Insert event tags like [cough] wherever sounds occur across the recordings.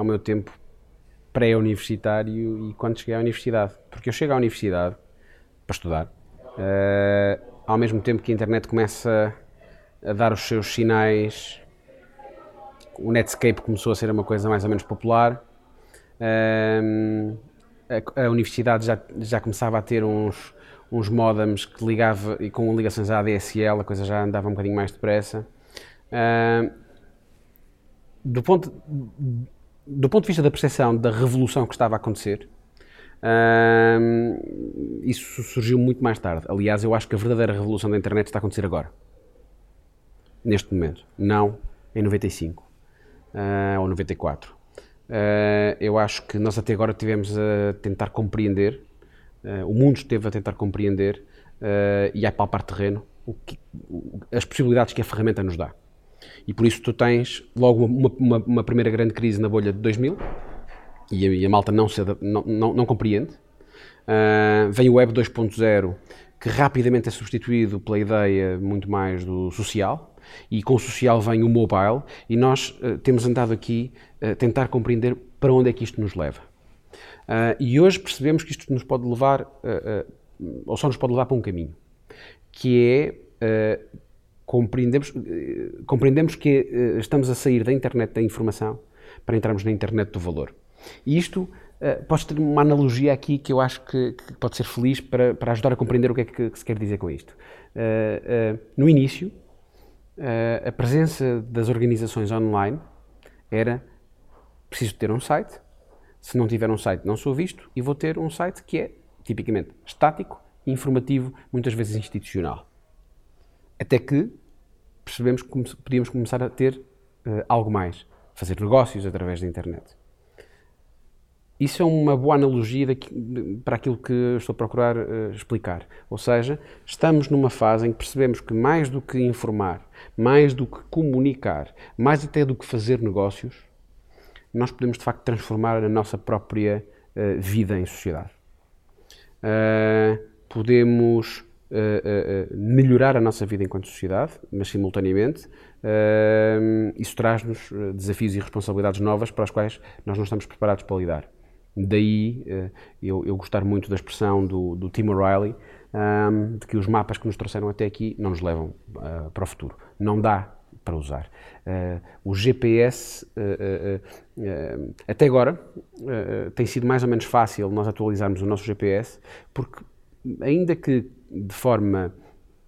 ao meu tempo pré-universitário e quando cheguei à universidade. Porque eu chego à universidade para estudar, uh, ao mesmo tempo que a internet começa a dar os seus sinais, o Netscape começou a ser uma coisa mais ou menos popular. Uh, a, a, universidade já, já começava a ter uns, uns modems que ligava e com ligações à ADSL, a coisa já andava um bocadinho mais depressa. Uh, do ponto, do ponto de vista da percepção da revolução que estava a acontecer, uh, isso surgiu muito mais tarde. Aliás, eu acho que a verdadeira revolução da internet está a acontecer agora. Neste momento. Não em 95 uh, ou 94. Uh, ah, eu acho que nós até agora tivemos a tentar compreender, uh, o mundo esteve a tentar compreender e a palpar terreno que, as possibilidades que a ferramenta nos dá. E por isso tu tens logo uma, uma, uma primeira grande crise na bolha de 2000 e a, e a malta não, se, não, não, não compreende. Uh, vem o Web 2.0 que rapidamente é substituído pela ideia muito mais do social e com o social vem o mobile e nós uh, temos andado aqui a uh, tentar compreender para onde é que isto nos leva. Uh, e hoje percebemos que isto nos pode levar, ou só nos pode levar para um caminho, que é compreendemos, eh, compreendemos que eh, estamos a sair da internet da informação para entrarmos na internet do valor. E isto uh, posso ter uma analogia aqui que eu acho que, que, pode ser feliz para, para ajudar a compreender o que é que, que se quer dizer com isto. No início, a presença das organizações online era preciso ter um site, se não tiver um site não sou visto e vou ter um site que é tipicamente estático, informativo, muitas vezes institucional. Até que percebemos que podíamos começar a ter uh, algo mais, fazer negócios através da internet. Isso é uma boa analogia daqui, para aquilo que eu estou a procurar uh, explicar. Ou seja, estamos numa fase em que percebemos que mais do que informar, mais do que comunicar, mais até do que fazer negócios, nós podemos de facto transformar a nossa própria uh, vida em sociedade. podemos uh, uh, melhorar a nossa vida enquanto sociedade, mas simultaneamente isso traz-nos desafios e responsabilidades novas para as quais nós não estamos preparados para lidar. Daí eu, eu gostar muito da expressão do, do Tim O'Reilly, um, de que os mapas que nos trouxeram até aqui não nos levam uh, para o futuro. Não dá para usar. Uh, o GPS, uh, até agora, tem sido mais ou menos fácil nós atualizarmos o nosso GPS, porque ainda que de forma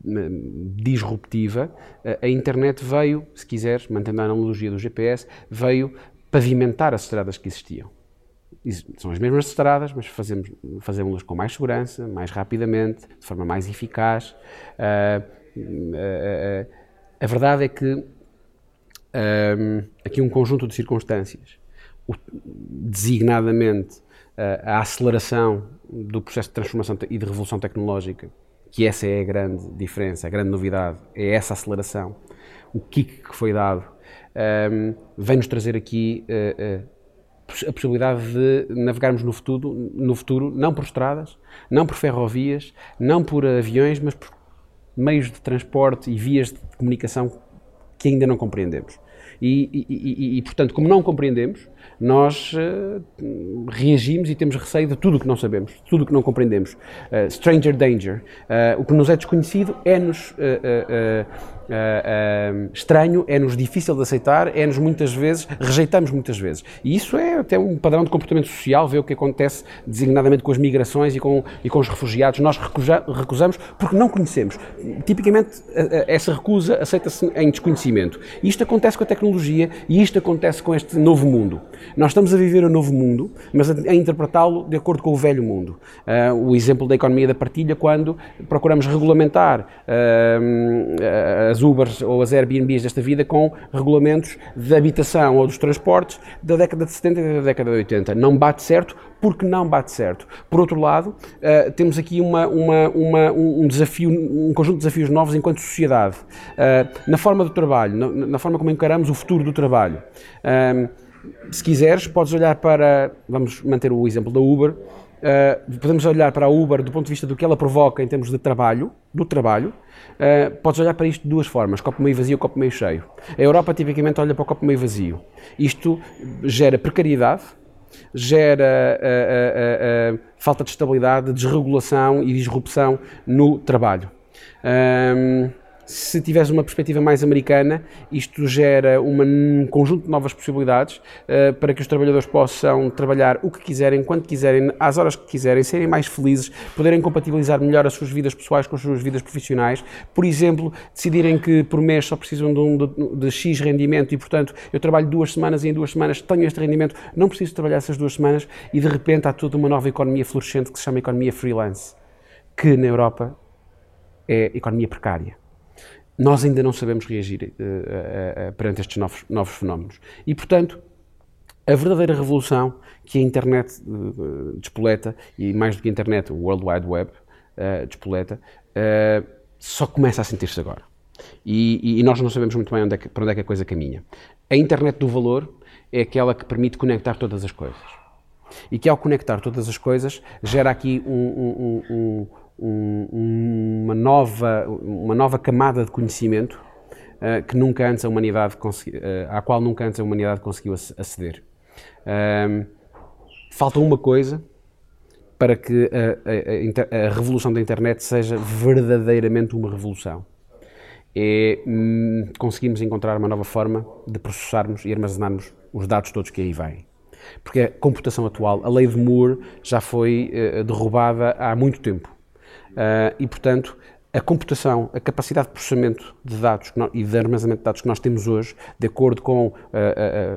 hum, disruptiva, a internet veio, se quiseres, mantendo a analogia do GPS, veio pavimentar as estradas que existiam. São as mesmas estradas, mas fazemos, fazemos-las com mais segurança, mais rapidamente, de forma mais eficaz. Uh, uh, uh, a verdade é que aqui um conjunto de circunstâncias, designadamente a aceleração do processo de transformação e de revolução tecnológica, que essa é a grande diferença, a grande novidade, é essa aceleração, o kick que foi dado, um, vem-nos trazer aqui uh, uh, a possibilidade de navegarmos no futuro, no futuro, não por estradas, não por ferrovias, não por aviões, mas por meios de transporte e vias de comunicação que ainda não compreendemos. E, e, e, portanto, como não compreendemos, nós uh, reagimos e temos receio de tudo o que não sabemos, tudo o que não compreendemos. Uh, stranger danger. Uh, o que nos é desconhecido é-nos estranho, é-nos difícil de aceitar, é-nos muitas vezes, rejeitamos muitas vezes. E isso é até um padrão de comportamento social, ver o que acontece designadamente com as migrações e com, e com os refugiados. Nós recusa, recusamos porque não conhecemos. Tipicamente, essa recusa aceita-se em desconhecimento. Isto acontece com a tecnologia e isto acontece com este novo mundo. Nós estamos a viver um novo mundo, mas a, a interpretá-lo de acordo com o velho mundo. O exemplo da economia da partilha, quando procuramos regulamentar as Ubers ou as Airbnbs desta vida com regulamentos de habitação ou dos transportes da década de 70 e da década de 80. Não bate certo porque não bate certo. Por outro lado, uh, temos aqui uma, uma, uma, um desafio, um conjunto de desafios novos enquanto sociedade, uh, na forma do trabalho, na, na, forma como encaramos o futuro do trabalho. Uh, se quiseres, podes olhar para, vamos manter o exemplo da Uber, Uh, podemos olhar para a Uber do ponto de vista do que ela provoca em termos de trabalho, do trabalho, uh, podes olhar para isto de duas formas, copo meio vazio, copo meio cheio. A Europa tipicamente olha para o copo meio vazio. Isto gera precariedade, gera uh, falta de estabilidade, desregulação e disrupção no trabalho se tiveres uma perspectiva mais americana, isto gera uma, um conjunto de novas possibilidades uh, para que os trabalhadores possam trabalhar o que quiserem, quando quiserem, às horas que quiserem, serem mais felizes, poderem compatibilizar melhor as suas vidas pessoais com as suas vidas profissionais. Por exemplo, decidirem que por mês só precisam de, um, de, de X rendimento e, portanto, eu trabalho duas semanas e em duas semanas tenho este rendimento, não preciso trabalhar essas duas semanas e de repente há toda uma nova economia florescente que se chama economia freelance, que na Europa é economia precária nós ainda não sabemos reagir uh, uh, perante estes novos, novos fenómenos. E, portanto, a verdadeira revolução que a internet uh, despoleta, e mais do que a internet, o World Wide Web uh, despoleta, uh, só começa a sentir-se agora. E, e, nós não sabemos muito bem onde é que, para onde é que a coisa caminha. A internet do valor é aquela que permite conectar todas as coisas. E que ao conectar todas as coisas gera aqui um, um, um, um, uma, nova, uma nova camada de conhecimento uh, que nunca antes a humanidade consegui, uh, à qual nunca antes a humanidade conseguiu aceder. Uh, falta uma coisa para que a, a, a, revolução da internet seja verdadeiramente uma revolução. É hum, conseguimos encontrar uma nova forma de processarmos e armazenarmos os dados todos que aí vêm. Porque a computação atual, a lei de Moore, já foi derrubada há muito tempo. Uh, e, portanto, a computação, a capacidade de processamento de dados e de armazenamento de dados que nós temos hoje, de acordo com uh,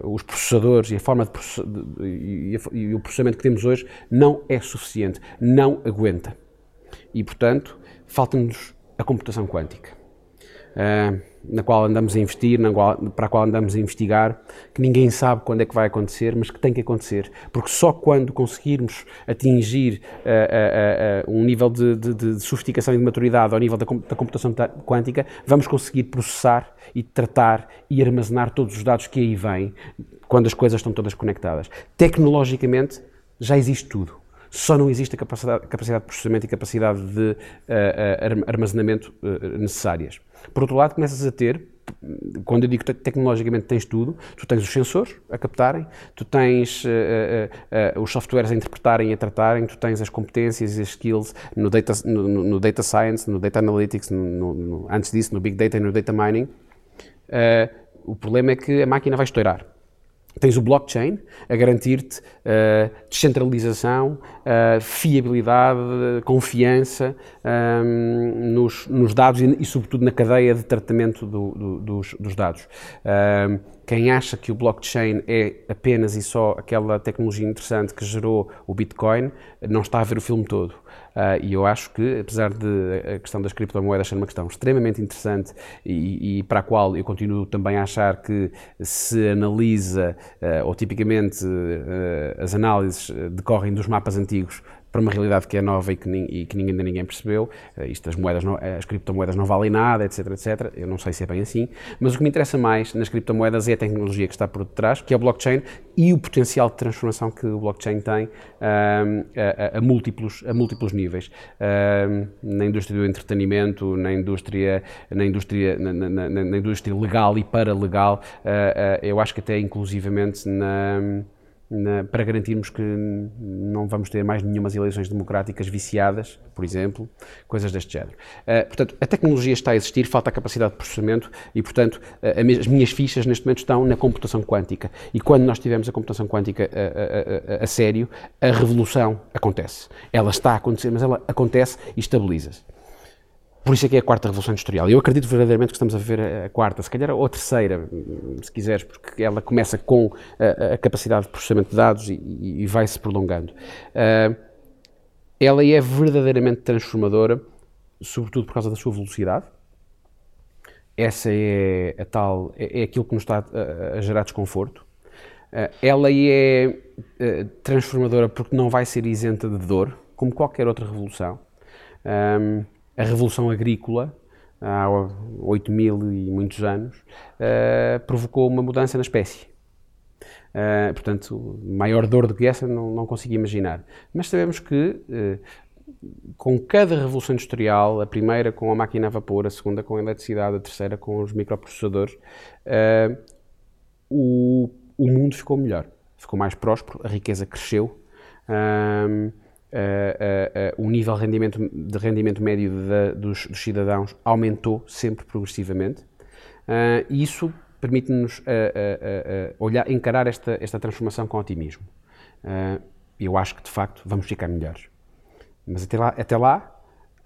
uh, os processadores e a forma de, de e, e, o processamento que temos hoje, não é suficiente, não aguenta. E, portanto, falta-nos a computação quântica uh, na qual andamos a investir, qual, para a qual andamos a investigar, que ninguém sabe quando é que vai acontecer, mas que tem que acontecer, porque só quando conseguirmos atingir uh, uh, um nível de, de, de, sofisticação e de maturidade ao nível da, da computação quântica, vamos conseguir processar e tratar e armazenar todos os dados que aí vêm, quando as coisas estão todas conectadas. Tecnologicamente, já existe tudo só não existe a capacidade, capacidade de processamento e capacidade de uh, uh, armazenamento uh, necessárias. Por outro lado, começas a ter, quando eu digo tecnologicamente tens tudo, tu tens os sensores a captarem, tu tens os softwares a interpretarem e a tratarem, tu tens as competências e as skills no data, no, no data science, no data analytics, no, no, antes disso no big data e no data mining. o problema é que a máquina vai estourar Tens o blockchain a garantir-te uh, descentralização, uh, fiabilidade, confiança um, ehm, nos, nos, dados e, e, sobretudo, na cadeia de tratamento do, do, dos, dos, dados. Um, ehm, quem acha que o blockchain é apenas e só aquela tecnologia interessante que gerou o Bitcoin, não está a ver o filme todo. Uh, e eu acho que, apesar de a questão das criptomoedas ser uma questão extremamente interessante e, e para a qual eu continuo também a achar que se analisa, uh, ou tipicamente uh, as análises decorrem dos mapas antigos para uma realidade que é nova e que, e que ainda ninguém percebeu. Uh, isto, as, moedas não, as criptomoedas não valem nada, etc, etc. Eu não sei se é bem assim, mas o que me interessa mais nas criptomoedas é a tecnologia que está por detrás, que é o blockchain, e o potencial de transformação que o blockchain tem a, a, a, múltiplos, a múltiplos níveis. na indústria do entretenimento, na indústria, na indústria, na, na, na indústria legal e paralegal, uh, uh, eu acho que até inclusivamente na na, para garantirmos que não vamos ter mais nenhumas eleições democráticas viciadas, por exemplo, coisas deste género. Uh, portanto, a tecnologia está a existir, falta a capacidade de processamento e, portanto, uh, as minhas fichas neste momento estão na computação quântica. E quando nós tivermos a computação quântica a, a, a, a sério, a revolução acontece. Ela está a acontecer, mas ela acontece e estabiliza-se. Por isso é que é a quarta revolução industrial. Eu acredito verdadeiramente que estamos a ver a quarta, se calhar ou a terceira, se quiseres, porque ela começa com a, a capacidade de processamento de dados e, e vai-se prolongando. Uh, ela é verdadeiramente transformadora, sobretudo por causa da sua velocidade. essa é a tal, é, é aquilo que nos está a, a gerar desconforto. Uh, ela é uh, transformadora porque não vai ser isenta de dor, como qualquer outra revolução. Um, a revolução agrícola, há 8 mil e muitos anos, uh, provocou uma mudança na espécie. Uh, portanto, maior dor do que essa não, não consigo imaginar. Mas sabemos que uh, com cada revolução industrial, a primeira com a máquina a vapor, a segunda com a eletricidade, a terceira com os microprocessadores, o, o mundo ficou melhor, ficou mais próspero, a riqueza cresceu. O nível de rendimento, de rendimento médio de, dos, dos, cidadãos aumentou sempre progressivamente. e isso permite-nos olhar, encarar esta, esta transformação com otimismo. eu acho que, de facto, vamos ficar melhores. Mas até lá, até lá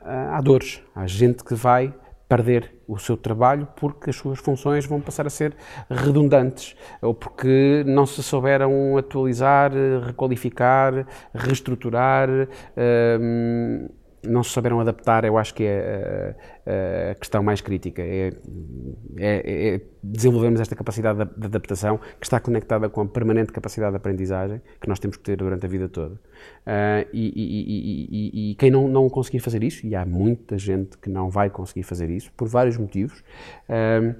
há dores. Há gente que vai perder o seu trabalho porque as suas funções vão passar a ser redundantes ou porque não se souberam atualizar, requalificar, reestruturar. Hum, não se souberam adaptar, eu acho que é a, a questão mais crítica. É, é, é, desenvolvermos esta capacidade de, de, adaptação que está conectada com a permanente capacidade de aprendizagem que nós temos que ter durante a vida toda. Uh, e, e, e, e, quem não, não conseguir fazer isso, e há muita gente que não vai conseguir fazer isso, por vários motivos, uh,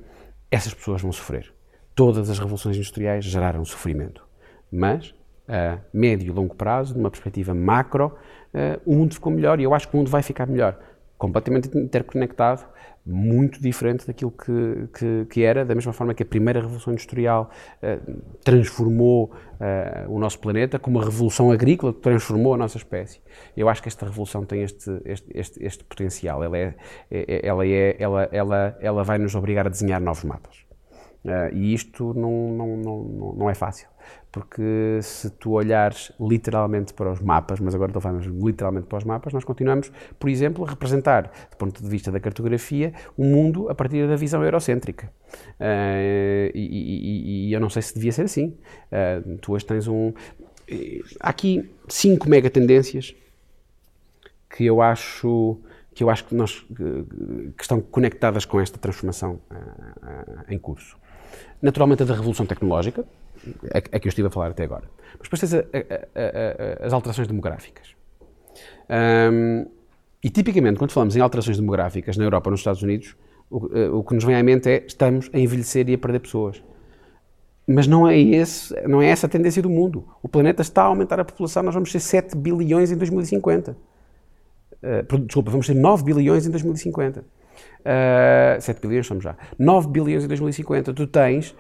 essas pessoas vão sofrer. Todas as revoluções industriais geraram sofrimento. Mas, a médio e longo prazo, numa perspectiva macro, o mundo ficou melhor e eu acho que o mundo vai ficar melhor. Completamente interconectado, muito diferente daquilo que, que, que, era, da mesma forma que a primeira revolução industrial uh, transformou o nosso planeta, como a revolução agrícola transformou a nossa espécie. Eu acho que esta revolução tem este, este, este, este potencial. Ela, é, é, ela, é, ela, ela, ela vai nos obrigar a desenhar novos mapas. E isto não, não, não, não é fácil porque se tu olhares literalmente para os mapas, mas agora estou falando literalmente para os mapas, nós continuamos, por exemplo, a representar, do ponto de vista da cartografia, o mundo a partir da visão eurocêntrica. Uh, e, e, e, eu não sei se devia ser assim. Uh, tu hoje tens um. Há aqui cinco mega tendências que eu acho que eu acho que, nós, que estão conectadas com esta transformação uh, em curso. Naturalmente, a da revolução tecnológica, a, a, que eu estive a falar até agora. Mas depois tens a, as alterações demográficas. Um, e tipicamente, quando falamos em alterações demográficas na Europa ou nos Estados Unidos, o, eh, o, que nos vem à mente é estamos a envelhecer e a perder pessoas. Mas não é, esse, não é essa a tendência do mundo. O planeta está a aumentar a população, nós vamos ser 7 bilhões em 2050. Uh, desculpa, vamos ser 9 bilhões em 2050. Uh, 7 bilhões somos já. 9 bilhões em 2050. Tu tens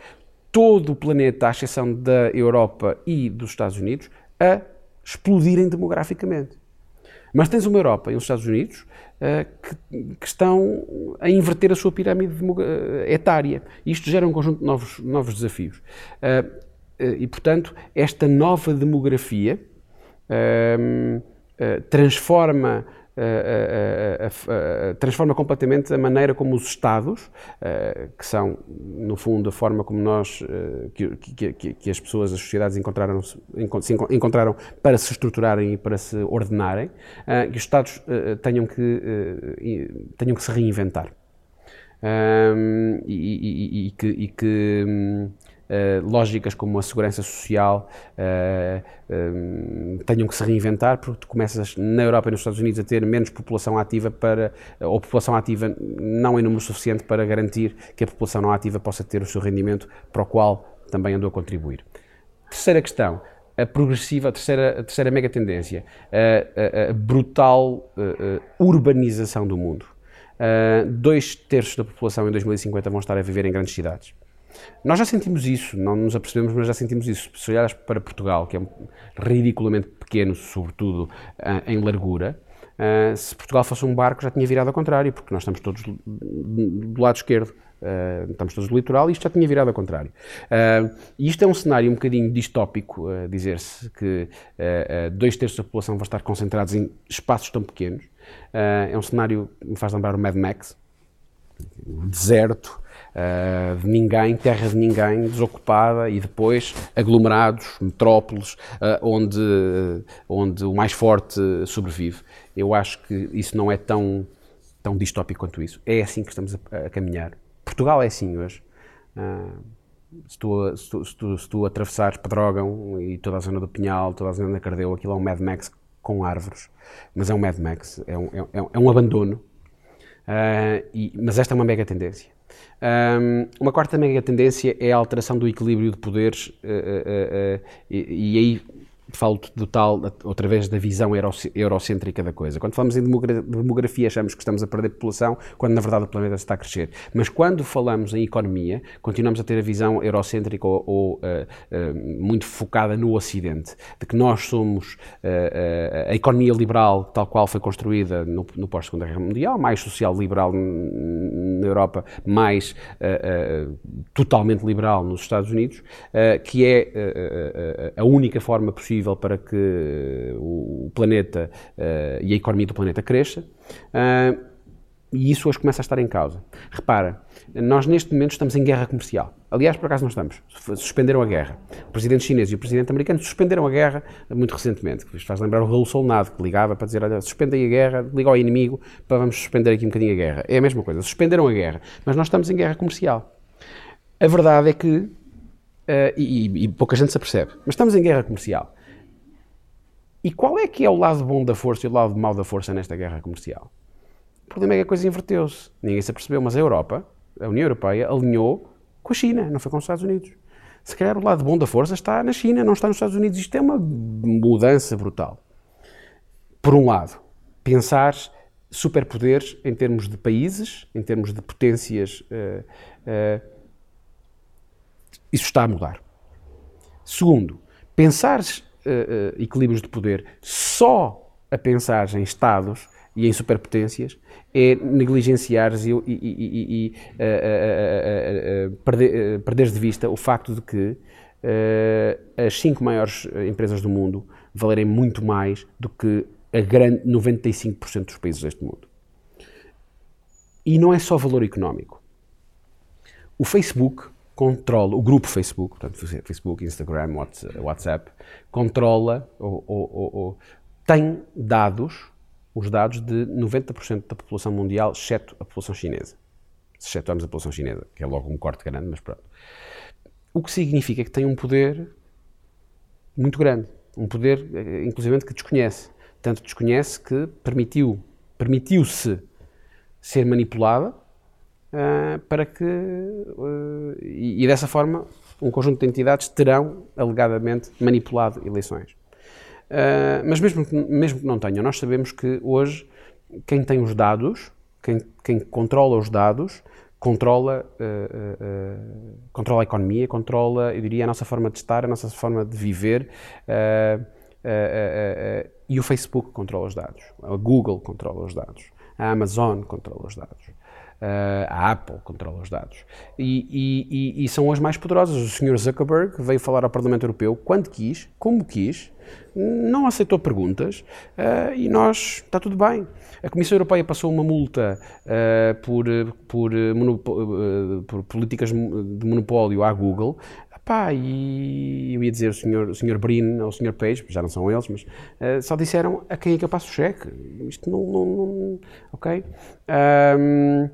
todo o planeta, à exceção da Europa e dos Estados Unidos, a explodirem demograficamente. Mas tens uma Europa e os Estados Unidos uh, que, que, estão a inverter a sua pirâmide uh, etária. Isto gera um conjunto de novos, novos desafios. Uh, e, portanto, esta nova demografia transforma transforma completamente a maneira como os Estados, que são, no fundo, a forma como nós, que, que, que as pessoas, as sociedades encontraram, se encontraram para se estruturarem e para se ordenarem, que os Estados tenham que, tenham que se reinventar. E, e, e, que, e, que, hum, lógicas como a segurança social uh, tenham que se reinventar, porque tu começas na Europa e nos Estados Unidos a ter menos população ativa para, ou população ativa não em número suficiente para garantir que a população não ativa possa ter o seu rendimento para o qual também andou a contribuir. Terceira questão, a progressiva, a terceira, a terceira mega tendência, a, a, a brutal urbanização do mundo. Dois terços da população em 2050 vão estar a viver em grandes cidades. Nós já sentimos isso, não nos apercebemos, mas já sentimos isso. Se olhares para Portugal, que é ridiculamente pequeno, sobretudo uh, em largura, uh, se Portugal fosse um barco já tinha virado ao contrário, porque nós estamos todos do lado esquerdo. Uh, estamos todos do litoral e isto já tinha virado ao contrário. Uh, e isto é um cenário um bocadinho distópico, dizer-se que dois terços da população vão estar concentrados em espaços tão pequenos. é um cenário que me faz lembrar o Mad Max, deserto, uh, de ninguém, terra de ninguém, desocupada e depois aglomerados, metrópoles, uh, onde, onde o mais forte sobrevive. Eu acho que isso não é tão, tão distópico quanto isso. É assim que estamos a, a caminhar. Portugal é assim hoje. Uh, se, tu, se, tu, se, tu, se tu atravessares Pedrógão e toda a zona do Pinhal, toda a zona da Cardeu, aquilo é um Mad Max com árvores. Mas é um Mad Max, é um, é, é, é um abandono. E, mas esta é uma mega tendência. Um, uma quarta mega tendência é a alteração do equilíbrio de poderes, uh, uh, e, e aí falo do tal, outra vez, da visão eurocêntrica da coisa. Quando falamos em demografia, achamos que estamos a perder população, quando na verdade o planeta está a crescer. Mas quando falamos em economia, continuamos a ter a visão eurocêntrica ou, ou uh, uh, muito focada no Ocidente, de que nós somos uh, a economia liberal, tal qual foi construída no, no pós-Segunda Guerra Mundial, mais social-liberal na Europa, mais totalmente liberal nos Estados Unidos, que é a única forma possível para que o planeta uh, e a economia do planeta cresça. Uh, e isso hoje começa a estar em causa. Repara, nós neste momento estamos em guerra comercial. Aliás, por acaso não estamos. Suspenderam a guerra. O presidente chinês e o presidente americano suspenderam a guerra muito recentemente. Isto faz lembrar o Raul Solnado, que ligava para dizer: olha, suspendem a guerra, liga ao inimigo para vamos suspender aqui um bocadinho a guerra. É a mesma coisa. Suspenderam a guerra. Mas nós estamos em guerra comercial. A verdade é que, uh, e, e pouca gente se apercebe, mas estamos em guerra comercial. E qual é que é o lado bom da força e o lado mau da força nesta guerra comercial? O problema é que a coisa inverteu-se. Ninguém se apercebeu, mas a Europa, a União Europeia, alinhou com a China, não foi com os Estados Unidos. Se calhar o lado bom da força está na China, não está nos Estados Unidos. Isto é uma mudança brutal. Por um lado, pensar superpoderes em termos de países, em termos de potências, uh, uh, isso está a mudar. Segundo, pensar uh, equilíbrios de poder só a pensar em Estados e em superpotências é negligenciar e, e, e, e uh, perder, de vista o facto de que as cinco maiores empresas do mundo valerem muito mais do que a grande 95% dos países deste mundo. E não é só valor económico. O Facebook controla, o grupo Facebook, portanto, Facebook, Instagram, WhatsApp, controla ou, ou, ou, tem dados, os dados de 90% da população mundial, exceto a população chinesa. Se excetuarmos a população chinesa, que é logo um corte grande, mas pronto. O que significa que tem um poder muito grande, um poder, eh, inclusive, que desconhece. Tanto desconhece que permitiu, permitiu-se ser manipulada uh, para que, uh, e, e, dessa forma, um conjunto de entidades terão, alegadamente, manipulado eleições. Uh, mas mesmo que, mesmo que não tenham, nós sabemos que hoje quem tem os dados, quem, quem controla os dados, controla, uh, uh, controla a economia, controla, eu diria, a nossa forma de estar, a nossa forma de viver. e o Facebook controla os dados, a Google controla os dados, a Amazon controla os dados. Uh, a Apple controla os dados. E, e, e, são as mais poderosas. O Sr. Zuckerberg veio falar ao Parlamento Europeu quando quis, como quis, não aceitou perguntas uh, e nós, está tudo bem. A Comissão Europeia passou uma multa uh, por, por, por, políticas de monopólio à Google. Pá, e eu ia dizer o senhor, o senhor Brin ou o senhor Page, já não são eles, mas uh, só disseram a quem é que eu passo o cheque. Isto não. não, não ok? Um,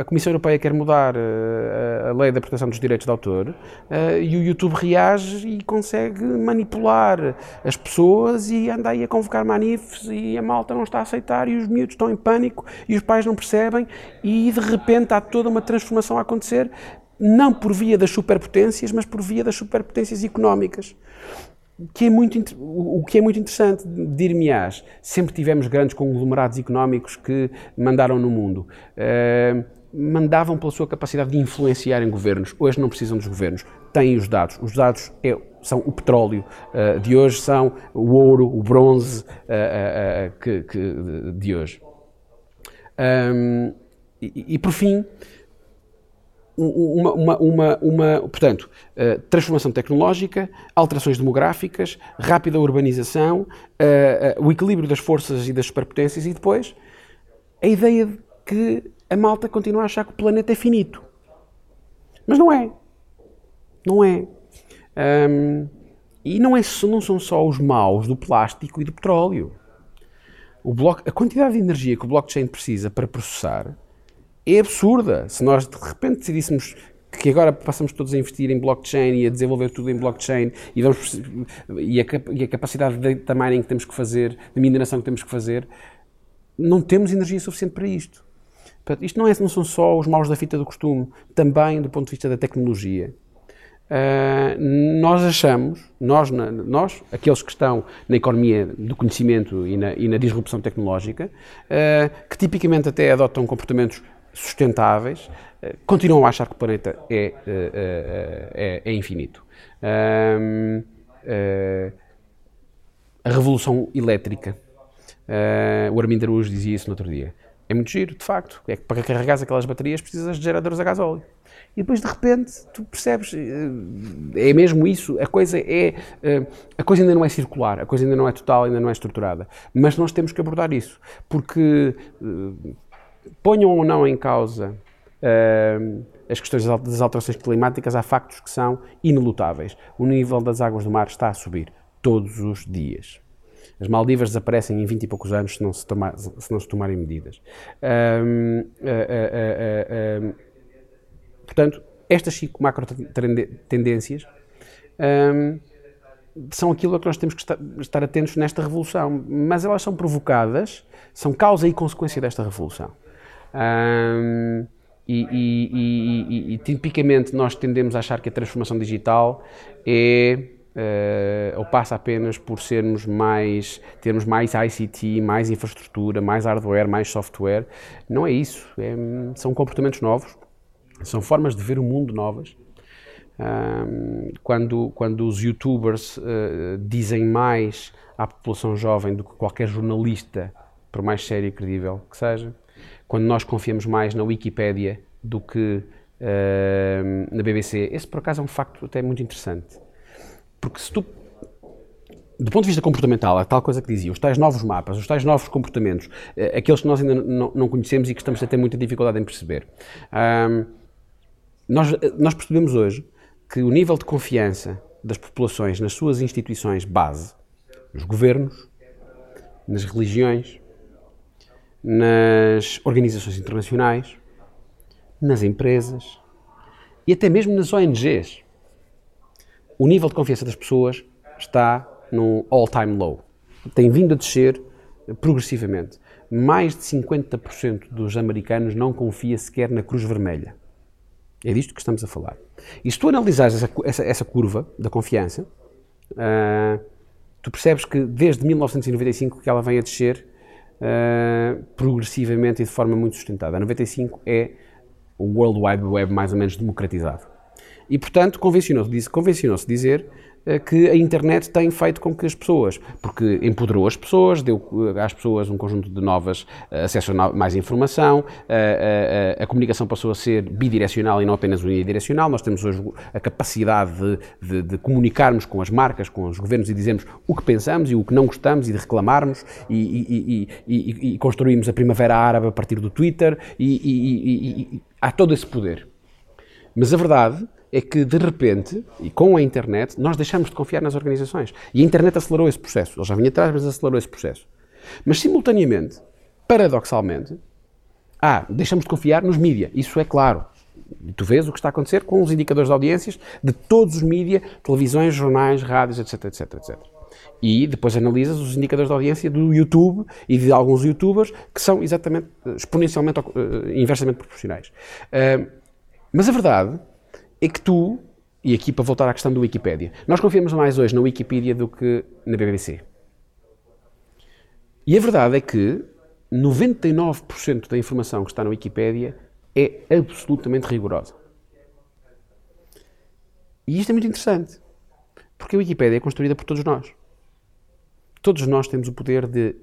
a Comissão Europeia quer mudar eh, a lei da proteção dos direitos de autor eh, e o YouTube reage e consegue manipular as pessoas e anda aí a convocar manifes e a malta não está a aceitar e os miúdos estão em pânico e os pais não percebem e de repente há toda uma transformação a acontecer não por via das superpotências, mas por via das superpotências económicas que é muito, o que é muito interessante, dir-me-ás, sempre tivemos grandes conglomerados económicos que mandaram no mundo. Uh, mandavam pela sua capacidade de influenciar em governos. Hoje não precisam dos governos, têm os dados. Os dados é, são o petróleo uh, de hoje, são o ouro, o bronze uh, que, que, de hoje. Um, e, e, por fim, uma, uma, uma, uma, portanto, uh, transformação tecnológica, alterações demográficas, rápida urbanização, uh, uh, o equilíbrio das forças e das superpotências e depois a ideia de que a malta continua a achar que o planeta é finito. Mas não é. Não é. Um, e não, é, não são só os maus do plástico e do petróleo. O bloco, a quantidade de energia que o blockchain precisa para processar é absurda. Se nós de repente decidíssemos que agora passamos todos a investir em blockchain e a desenvolver tudo em blockchain e, vamos, e, a, e a capacidade de mining que temos que fazer, de mineração que temos que fazer, não temos energia suficiente para isto. Portanto, isto não, é, não são só os maus da fita do costume, também do ponto de vista da tecnologia. Uh, nós achamos, nós, nós, aqueles que estão na economia do conhecimento e na, e na disrupção tecnológica, uh, que tipicamente até adotam comportamentos sustentáveis, uh, continuam a achar que o planeta é, é, é infinito. a revolução elétrica, o Armindo Araújo dizia isso no outro dia, é muito giro, de facto. É que para carregar aquelas baterias precisas de geradores a gasóleo. E depois de repente tu percebes, eh, é mesmo isso, a coisa é, eh, a coisa ainda não é circular, a coisa ainda não é total, ainda não é estruturada. Mas nós temos que abordar isso, porque eh, ponham ou não em causa as questões das alterações climáticas, há factos que são inelutáveis. O nível das águas do mar está a subir todos os dias. As Maldivas desaparecem em 20 e poucos anos se não se, se, não se tomarem medidas. Uh, uh, uh, portanto, estas cinco macro tendências são aquilo a que nós temos que estar, atentos nesta revolução, mas elas são provocadas, são causa e consequência desta revolução. Um, e, e, e, e, tipicamente nós tendemos a achar que a transformação digital é uh, ou passa apenas por sermos mais, termos mais ICT, mais infraestrutura, mais hardware, mais software. Não é isso. É, são comportamentos novos, são formas de ver o mundo novas. Um, quando, quando os youtubers uh, dizem mais à população jovem do que qualquer jornalista, por mais sério e credível que seja, quando nós confiamos mais na Wikipédia do que uh, na BBC, esse por acaso é um facto até muito interessante. Porque se tu do ponto de vista comportamental, a tal coisa que dizia, os tais novos mapas, os tais novos comportamentos, eh, aqueles que nós ainda não, conhecemos e que estamos a ter muita dificuldade em perceber. Nós, eh, nós percebemos hoje que o nível de confiança das populações nas suas instituições base, nos governos, nas religiões, nas organizações internacionais, nas empresas e até mesmo nas ONGs o nível de confiança das pessoas está num all-time low. Tem vindo a descer progressivamente. Mais de 50% dos americanos não confia sequer na Cruz Vermelha. É disto que estamos a falar. E se tu analisares essa, essa, essa curva da confiança, uh, tu percebes que desde 1995 que ela vem a descer uh, progressivamente e de forma muito sustentada. A 95 é o World Wide Web mais ou menos democratizado. E, portanto, convencionou-se convencionou dizer que a internet tem feito com que as pessoas, porque empoderou as pessoas, deu uh, às pessoas um conjunto de novas uh, acesso a mais informação, a comunicação passou a ser bidirecional e não apenas unidirecional. Nós temos hoje a capacidade de, de, de, comunicarmos com as marcas, com os governos e dizermos o que pensamos e o que não gostamos e de reclamarmos e, e, e, e construímos a Primavera Árabe a partir do Twitter e há todo esse poder. Mas a verdade é que, de repente, e com a internet, nós deixamos de confiar nas organizações. E a internet acelerou esse processo. Ele já vinha atrás, mas acelerou esse processo. Mas, simultaneamente, paradoxalmente, ah, deixamos de confiar nos mídias. Isso é claro. E tu vês o que está a acontecer com os indicadores de audiências de todos os mídias, televisões, jornais, rádios, etc, etc, etc. E depois analisas os indicadores de audiência do YouTube e de alguns youtubers que são exatamente, exponencialmente, uh, inversamente proporcionais. Uh, mas a verdade é que tu, e aqui para voltar à questão do Wikipedia, nós confiamos mais hoje na Wikipedia do que na BBC. E a verdade é que 99% da informação que está na Wikipedia é absolutamente rigorosa. E isto é muito interessante, porque a Wikipedia é construída por todos nós. Todos nós temos o poder de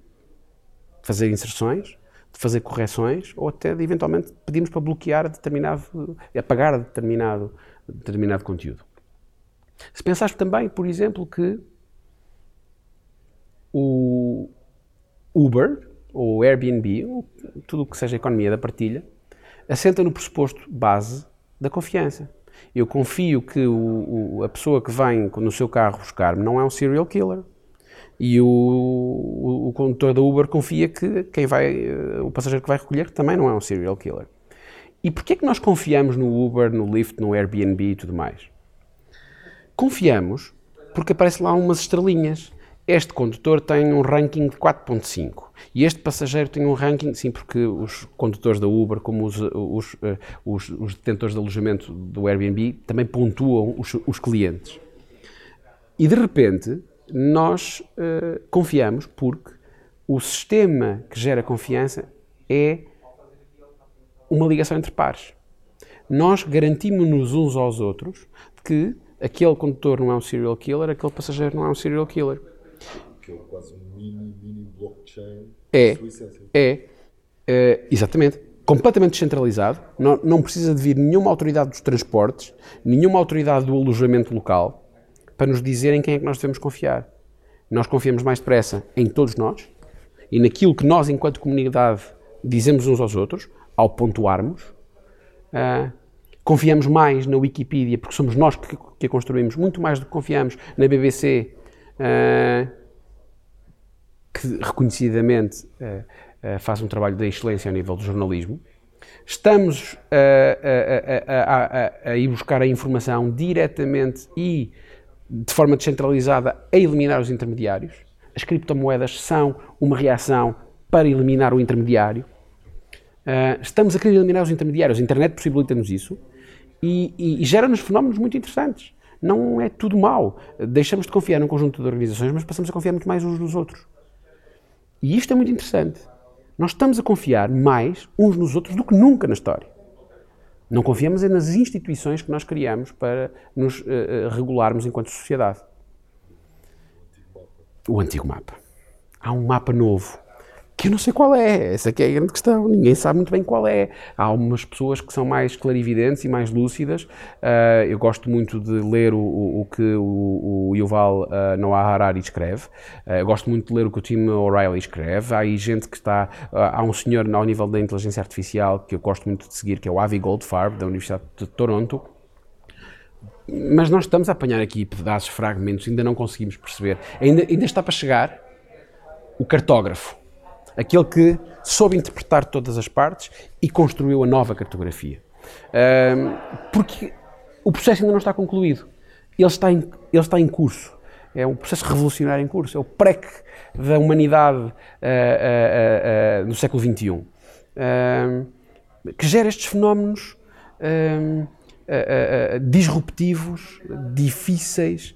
fazer inserções, de fazer correções ou até de eventualmente pedirmos para bloquear determinado, apagar determinado determinado conteúdo. Se pensares também, por exemplo, que o Uber ou Airbnb, ou tudo o que seja economia da partilha, assenta no pressuposto base da confiança. Eu confio que o, o, a pessoa que vem no seu carro buscar-me não é um serial killer. E o, o, o condutor da Uber confia que quem vai, o passageiro que vai recolher também não é um serial killer. E porquê é que nós confiamos no Uber, no Lyft, no Airbnb e tudo mais? Confiamos porque aparece lá umas estrelinhas. Este condutor tem um ranking de 4.5 e este passageiro tem um ranking, sim, porque os condutores da Uber, como os, os, eh, os, os detentores de alojamento do Airbnb, também pontuam os, os clientes. E de repente, nós uh, confiamos porque o sistema que gera confiança é uma ligação entre pares. Nós garantimos-nos uns aos outros que aquele condutor não é um serial killer, aquele passageiro não é um serial killer. Que é quase um mini, mini blockchain. É, é, é, exatamente. Completamente descentralizado, não, não precisa de vir nenhuma autoridade dos transportes, nenhuma autoridade do alojamento local para nos dizerem quem é que nós devemos confiar. Nós confiamos mais depressa em todos nós e naquilo que nós, enquanto comunidade, dizemos uns aos outros, ao pontuarmos. Uh, confiamos mais na Wikipedia, porque somos nós que, que, a construímos, muito mais do que confiamos na BBC, uh, ah, que reconhecidamente uh, faz um trabalho de excelência ao nível do jornalismo. Estamos a, a, a, a ir buscar a informação diretamente e de forma descentralizada a eliminar os intermediários. As criptomoedas são uma reação para eliminar o intermediário. Uh, estamos a querer eliminar os intermediários, a internet possibilita-nos isso e, e, e gera-nos fenómenos muito interessantes. Não é tudo mau. Deixamos de confiar num conjunto de organizações, mas passamos a confiar muito mais uns nos outros. E isto é muito interessante. Nós estamos a confiar mais uns nos outros do que nunca na história. Não confiamos é nas instituições que nós criamos para nos uh, regularmos enquanto sociedade. O antigo mapa. Há um mapa novo que eu não sei qual é. Essa é a grande questão. Ninguém sabe muito bem qual é. Há algumas pessoas que são mais clarividentes e mais lúcidas. Uh, eu gosto muito de ler o, o, o que o, o Yuval uh, Noah Harari escreve. Uh, eu gosto muito de ler o que o Tim O'Reilly escreve. Há aí gente que está... há um senhor ao nível da inteligência artificial que eu gosto muito de seguir, que é o Avi Goldfarb, da Universidade de Toronto. Mas nós estamos a apanhar aqui pedaços, fragmentos, ainda não conseguimos perceber. Ainda, ainda está para chegar o cartógrafo aquele que soube interpretar todas as partes e construiu a nova cartografia. Porque o processo ainda não está concluído. Ele está, em, ele está em curso. É um processo revolucionário em curso. É o PREC da humanidade uh, uh, uh, no século XXI. que gera estes fenómenos disruptivos, difíceis,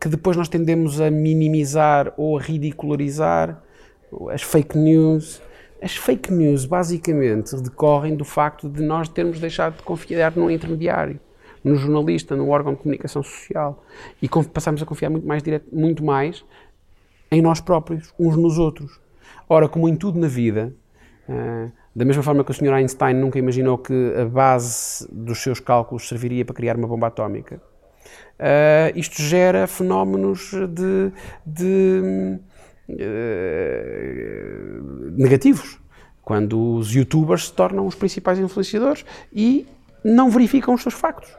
que depois nós tendemos a minimizar ou a ridicularizar as fake news. As fake news basicamente decorrem do facto de nós termos deixado de confiar num intermediário, no jornalista, no órgão de comunicação social e passamos a confiar muito mais, direto, muito mais em nós próprios, uns nos outros. Ora, como em tudo na vida, uh, da mesma forma que o Sr. Einstein nunca imaginou que a base dos seus cálculos serviria para criar uma bomba atómica, Uh, isto gera fenómenos de, de uh, negativos. Quando os youtubers se tornam os principais influenciadores e não verificam os seus factos.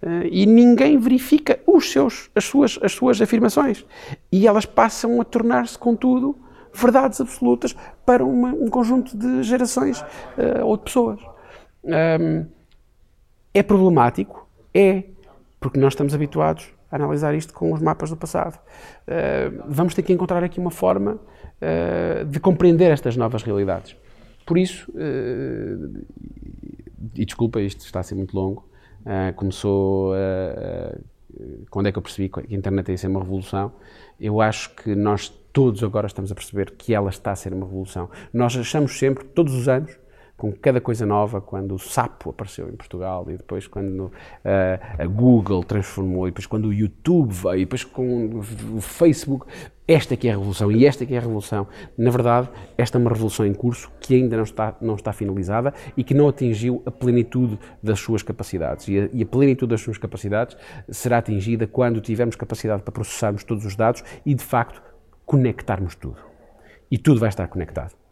Uh, e ninguém verifica os seus, as, suas, as suas afirmações. E elas passam a tornar-se, contudo, verdades absolutas para uma, um conjunto de gerações ou de pessoas. Um, é problemático? É porque nós estamos habituados a analisar isto com os mapas do passado. Uh, vamos ter que encontrar aqui uma forma uh, de compreender estas novas realidades. Por isso, uh, e desculpa, isto está a ser muito longo, começou quando é que eu percebi que a internet ia ser uma revolução, eu acho que nós todos agora estamos a perceber que ela está a ser uma revolução. Nós achamos sempre, todos os anos, com cada coisa nova, quando o Sapo apareceu em Portugal e depois quando uh, a Google transformou e depois quando o YouTube veio e depois com o Facebook, esta que é a revolução e esta que é a revolução. Na verdade, esta é uma revolução em curso que ainda não está, não está finalizada e que não atingiu a plenitude das suas capacidades. E a, e a plenitude das suas capacidades será atingida quando tivermos capacidade para processarmos todos os dados e, de facto, conectarmos tudo. E tudo vai estar conectado.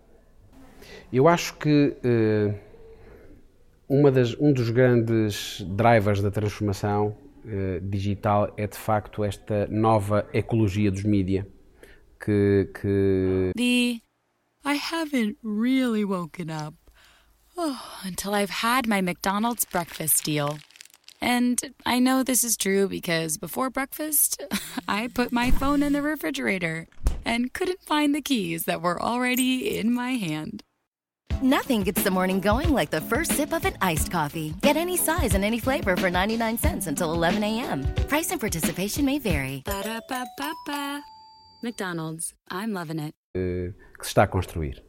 Eu acho que uh, uma das, um dos grandes drivers da transformação uh, digital é de facto esta nova ecologia dos mídia que, que... The I haven't really woken up. until I've had my McDonald's breakfast deal. And I know this is true because before breakfast, [laughs] I put my phone in the refrigerator and couldn't find the keys that were already in my hand. Nothing gets the morning going like the first sip of an iced coffee. Get any size and any flavor for 99 cents until 11 a.m. Price and participation may vary. Ba-da-ba-ba-ba. McDonald's, I'm loving it. que se está a construir.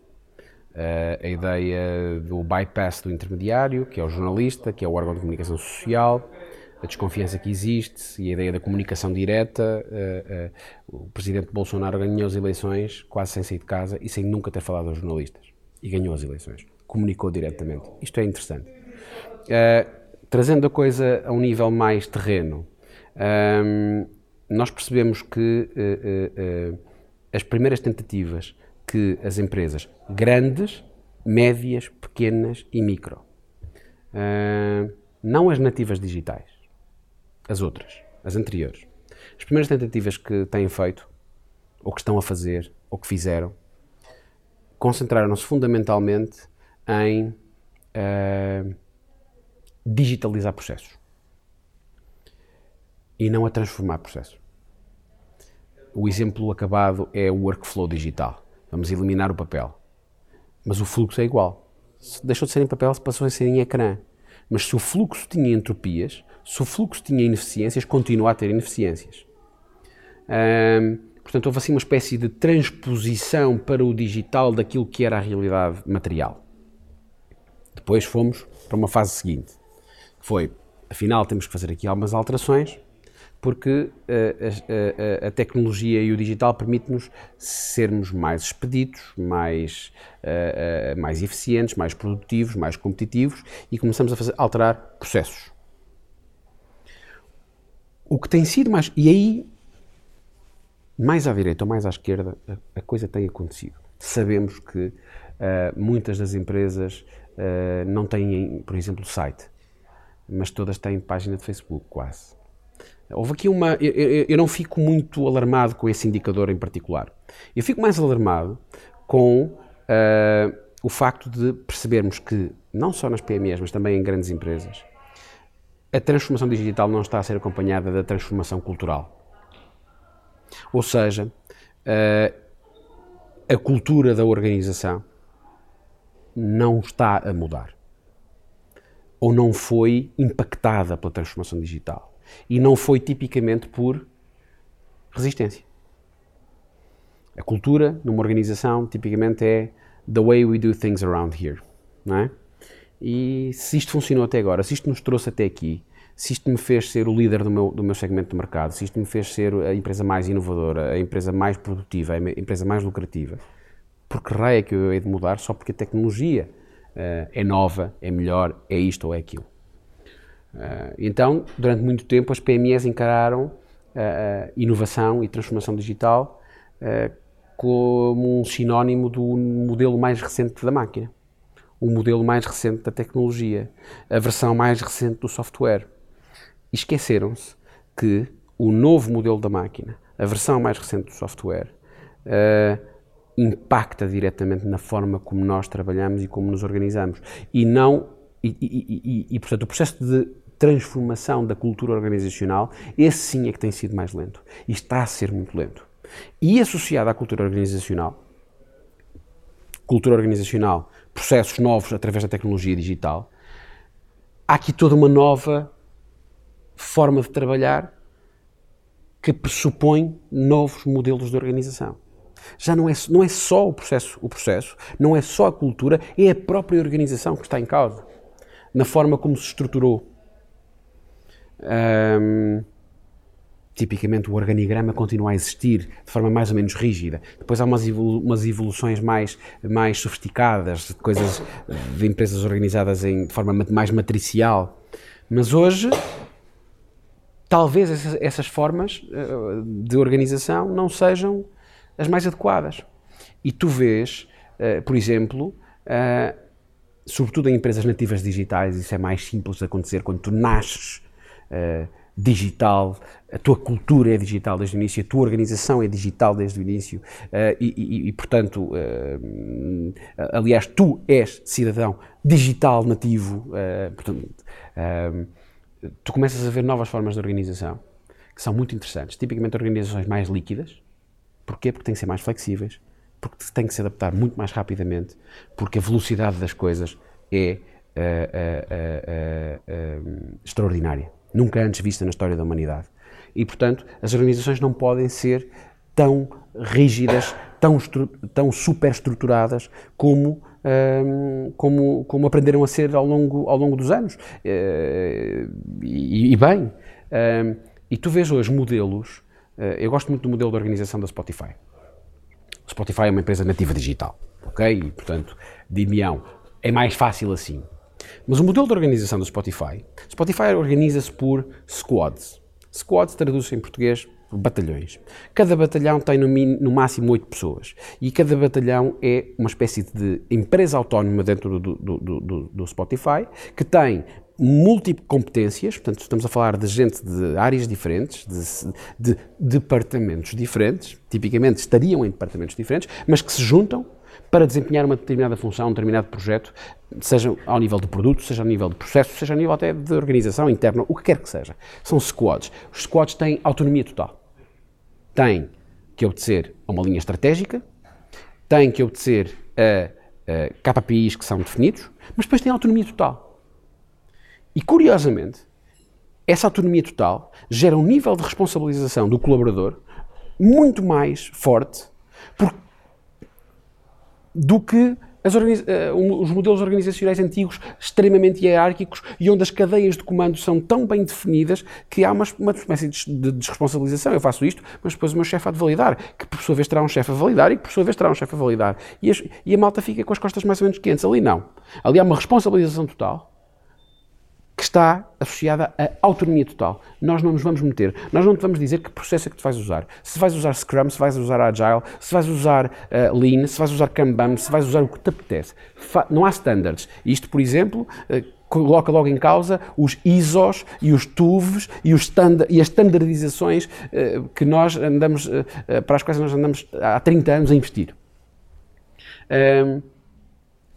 Uh, a ideia do bypass do intermediário, que é o jornalista, que é o órgão de comunicação social, a desconfiança que existe e a ideia da comunicação direta. Uh, uh, o presidente Bolsonaro ganhou as eleições quase sem sair de casa e sem nunca ter falado aos jornalistas. E ganhou as eleições. Comunicou diretamente. Isto é interessante. trazendo a coisa a um nível mais terreno, nós percebemos que as primeiras tentativas que as empresas grandes, médias, pequenas e micro, uh, não as nativas digitais, as outras, as anteriores, as primeiras tentativas que têm feito, ou que estão a fazer, ou que fizeram, concentraram-se fundamentalmente em uh, digitalizar processos e não a transformar processos. O exemplo acabado é o workflow digital. Vamos eliminar o papel. Mas o fluxo é igual. Se deixou de ser em papel, passou a ser em ecrã. Mas se o fluxo tinha entropias, se o fluxo tinha ineficiências, continua a ter ineficiências. Hum, portanto, houve assim uma espécie de transposição para o digital daquilo que era a realidade material. Depois fomos para uma fase seguinte, que foi, afinal, temos que fazer aqui algumas alterações, porque eh, a, a, a, tecnologia e o digital permite-nos sermos mais expeditos, mais, uh, mais eficientes, mais produtivos, mais competitivos e começamos a fazer, alterar processos. O que tem sido mais. E aí, mais à direita ou mais à esquerda, a, a coisa tem acontecido. Sabemos que uh, muitas das empresas não têm, por exemplo, site, mas todas têm página de Facebook, quase Houve aqui uma. Eu, eu, não fico muito alarmado com esse indicador em particular. Eu fico mais alarmado com uh, o facto de percebermos que, não só nas PMEs, mas também em grandes empresas, a transformação digital não está a ser acompanhada da transformação cultural. Ou seja, uh, a cultura da organização não está a mudar. Ou não foi impactada pela transformação digital e não foi tipicamente por resistência. A cultura numa organização tipicamente é the way we do things around here, não é? E se isto funcionou até agora, se isto nos trouxe até aqui, se isto me fez ser o líder do meu, do meu segmento de mercado, se isto me fez ser a empresa mais inovadora, a empresa mais produtiva, a empresa mais lucrativa, por que raio é que eu hei de mudar só porque a tecnologia uh, é nova, é melhor, é isto ou é aquilo? Uh, então, durante muito tempo, as PMEs encararam uh, inovação e transformação digital como um sinónimo do modelo mais recente da máquina, o modelo mais recente da tecnologia, a versão mais recente do software. E esqueceram-se que o novo modelo da máquina, a versão mais recente do software, impacta diretamente na forma como nós trabalhamos e como nos organizamos. E não e, e, e, e, portanto, o processo de transformação da cultura organizacional, esse sim é que tem sido mais lento. E está a ser muito lento. E associado à cultura organizacional, cultura organizacional, processos novos através da tecnologia digital, há aqui toda uma nova forma de trabalhar que pressupõe novos modelos de organização. Já não é, não é só o processo, o processo, não é só a cultura, é a própria organização que está em causa. Na forma como se estruturou, um, tipicamente o organigrama continua a existir de forma mais ou menos rígida. Depois há umas, evolu umas evoluções mais, mais sofisticadas, de coisas de empresas organizadas em, de forma mais matricial. Mas hoje, talvez essas, essas formas uh, de organização não sejam as mais adequadas. E tu vês, uh, por exemplo, uh, sobretudo em empresas nativas digitais, isso é mais simples de acontecer quando tu nasces digital, a tua cultura é digital desde o início, a tua organização é digital desde o início uh, e, e, e, portanto, uh, aliás, tu és cidadão digital nativo, uh, portanto, tu começas a ver novas formas de organização que são muito interessantes, tipicamente organizações mais líquidas, porquê? Porque têm que ser mais flexíveis, porque têm que se adaptar muito mais rapidamente, porque a velocidade das coisas é extraordinária nunca antes vista na história da humanidade. E, portanto, as organizações não podem ser tão rígidas, tão, tão superestruturadas como, como, como aprenderam a ser ao longo, ao longo dos anos. Uh, e, e, bem, um, e tu vês hoje modelos, uh, eu gosto muito do modelo de organização da Spotify. Spotify é uma empresa nativa digital, ok? E, portanto, de Mião, é mais fácil assim. Mas o modelo de organização do Spotify, Spotify organiza-se por squads. Squads traduz-se em português por batalhões. Cada batalhão tem no, no máximo oito pessoas e cada batalhão é uma espécie de empresa autónoma dentro do, do, do, do Spotify que tem multicompetências, portanto estamos a falar de gente de áreas diferentes, de, de departamentos diferentes, tipicamente estariam em departamentos diferentes, mas que se juntam para desempenhar uma determinada função, um determinado projeto, seja ao nível de produto, seja ao nível de processo, seja ao nível até de organização interna, o que quer que seja. São squads. Os squads têm autonomia total. Têm que obedecer a uma linha estratégica, têm que obedecer a, a KPIs que são definidos, mas depois têm autonomia total. E curiosamente, essa autonomia total gera um nível de responsabilização do colaborador muito mais forte, porque do que os modelos organizacionais antigos extremamente hierárquicos e onde as cadeias de comando são tão bem definidas que há uma, uma espécie de desresponsabilização. Eu faço isto, mas depois o meu chefe há de validar, que por sua vez terá um chefe a validar e que por sua vez terá um chefe a validar. E, as, e a malta fica com as costas mais ou menos quentes. Ali não. Ali há uma responsabilização total que está associada à autonomia total. Nós não nos vamos meter, nós não te vamos dizer que processo é que tu vais usar. Se vais usar Scrum, se vais usar Agile, se vais usar uh, Lean, se vais usar Kanban, se vais usar o que te apetece. Fa não há standards. Isto, por exemplo, uh, coloca logo em causa os ISOs e os TUVs e, os e as standardizações uh, que nós andamos, para as quais nós andamos há 30 anos a investir.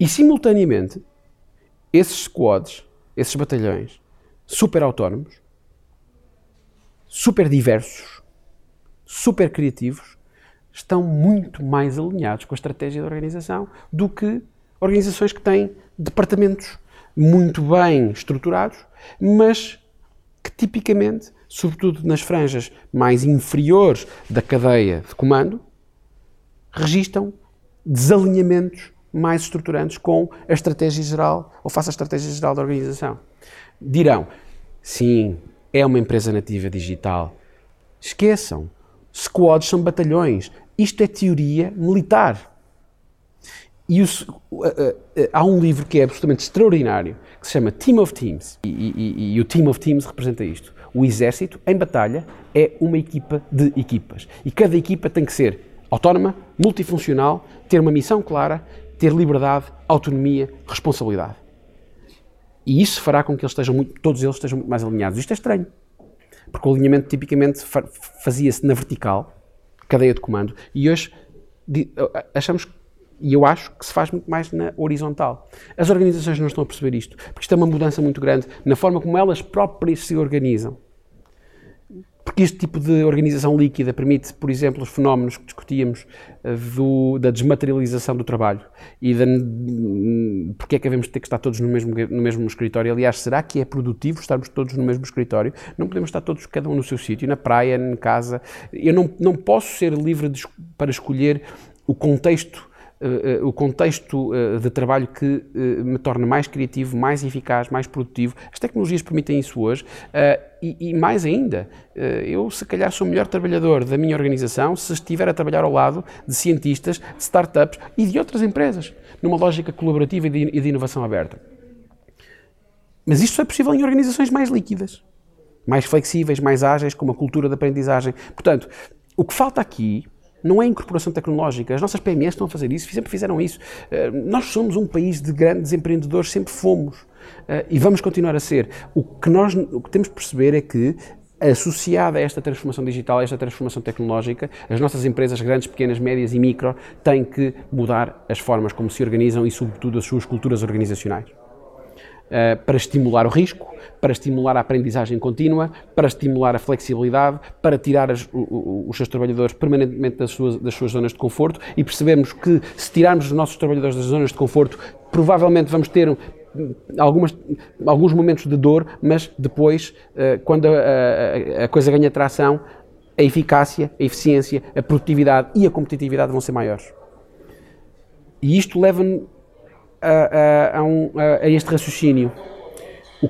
e, simultaneamente, esses squads esses batalhões super autónomos, super diversos, super criativos, estão muito mais alinhados com a estratégia da organização do que organizações que têm departamentos muito bem estruturados, mas que tipicamente, sobretudo nas franjas mais inferiores da cadeia de comando, registam desalinhamentos mais estruturantes com a estratégia geral ou face à estratégia geral da organização. Dirão, sim, é uma empresa nativa digital. Esqueçam, squads são batalhões. Isto é teoria militar. E há um livro que é absolutamente extraordinário, que se chama Team of Teams. E, e, e, o Team of Teams representa isto. O exército, em batalha, é uma equipa de equipas. E cada equipa tem que ser autónoma, multifuncional, ter uma missão clara ter liberdade, autonomia, responsabilidade. E isso fará com que eles estejam muito, todos eles estejam muito mais alinhados. Isto é estranho, porque o alinhamento tipicamente fazia-se na vertical, cadeia de comando, e hoje achamos e eu acho que se faz muito mais na horizontal. As organizações não estão a perceber isto, porque isto é uma mudança muito grande na forma como elas próprias se organizam. Porque este tipo de organização líquida permite, por exemplo, os fenómenos que discutíamos eh, do, da desmaterialização do trabalho e da, porque é que devemos ter que estar todos no mesmo, no mesmo escritório. Aliás, será que é produtivo estarmos todos no mesmo escritório? Não podemos estar todos, cada um no seu sítio, na praia, em casa. Eu não, não posso ser livre de, para escolher o contexto o contexto uh, de trabalho que me torna mais criativo, mais eficaz, mais produtivo. As tecnologias permitem isso hoje e, e, mais ainda, eu se calhar sou o melhor trabalhador da minha organização se estiver a trabalhar ao lado de cientistas, de startups e de outras empresas, numa lógica colaborativa e de, e de inovação aberta. Mas isto é possível em organizações mais líquidas, mais flexíveis, mais ágeis, com uma cultura de aprendizagem. Portanto, o que falta aqui não é incorporação tecnológica. As nossas PMEs estão a fazer isso, sempre fizeram isso. Eh, nós somos um país de grandes empreendedores, sempre fomos. Eh, e vamos continuar a ser. O que nós o que temos de perceber é que associada a esta transformação digital, a esta transformação tecnológica, as nossas empresas, grandes, pequenas, médias e micro, têm que mudar as formas como se organizam e, sobretudo, as suas culturas organizacionais. Uh, para estimular o risco, para estimular a aprendizagem contínua, para estimular a flexibilidade, para tirar as, o, o, os seus trabalhadores permanentemente das suas, das suas zonas de conforto e percebemos que se tirarmos os nossos trabalhadores das zonas de conforto, provavelmente vamos ter algumas, alguns momentos de dor, mas depois, uh, quando a, a, a coisa ganha tração, a eficácia, a eficiência, a produtividade e a competitividade vão ser maiores. E isto leva-me a, a, um, a, este raciocínio. O,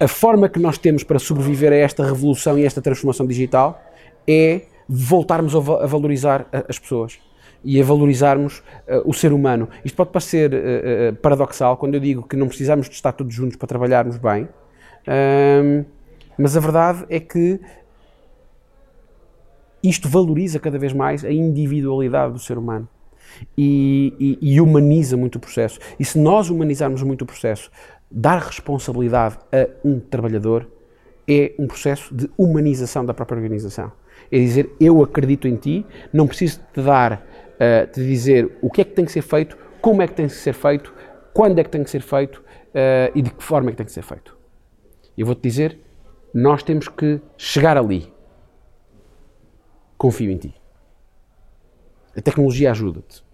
a forma que nós temos para sobreviver a esta revolução e a esta transformação digital é voltarmos a, a valorizar as pessoas e a valorizarmos uh, o ser humano. Isto pode parecer uh, uh, paradoxal quando eu digo que não precisamos de estar todos juntos para trabalharmos bem, mas a verdade é que isto valoriza cada vez mais a individualidade do ser humano. E, e, e, humaniza muito o processo. E se nós humanizarmos muito o processo, dar responsabilidade a um trabalhador é um processo de humanização da própria organização. É dizer, eu acredito em ti, não preciso te dar uh, te dizer o que é que tem que ser feito, como é que tem que ser feito, quando é que tem que ser feito uh, e de que forma é que tem que ser feito. Eu vou-te dizer, nós temos que chegar ali. Confio em ti. A tecnologia ajuda-te.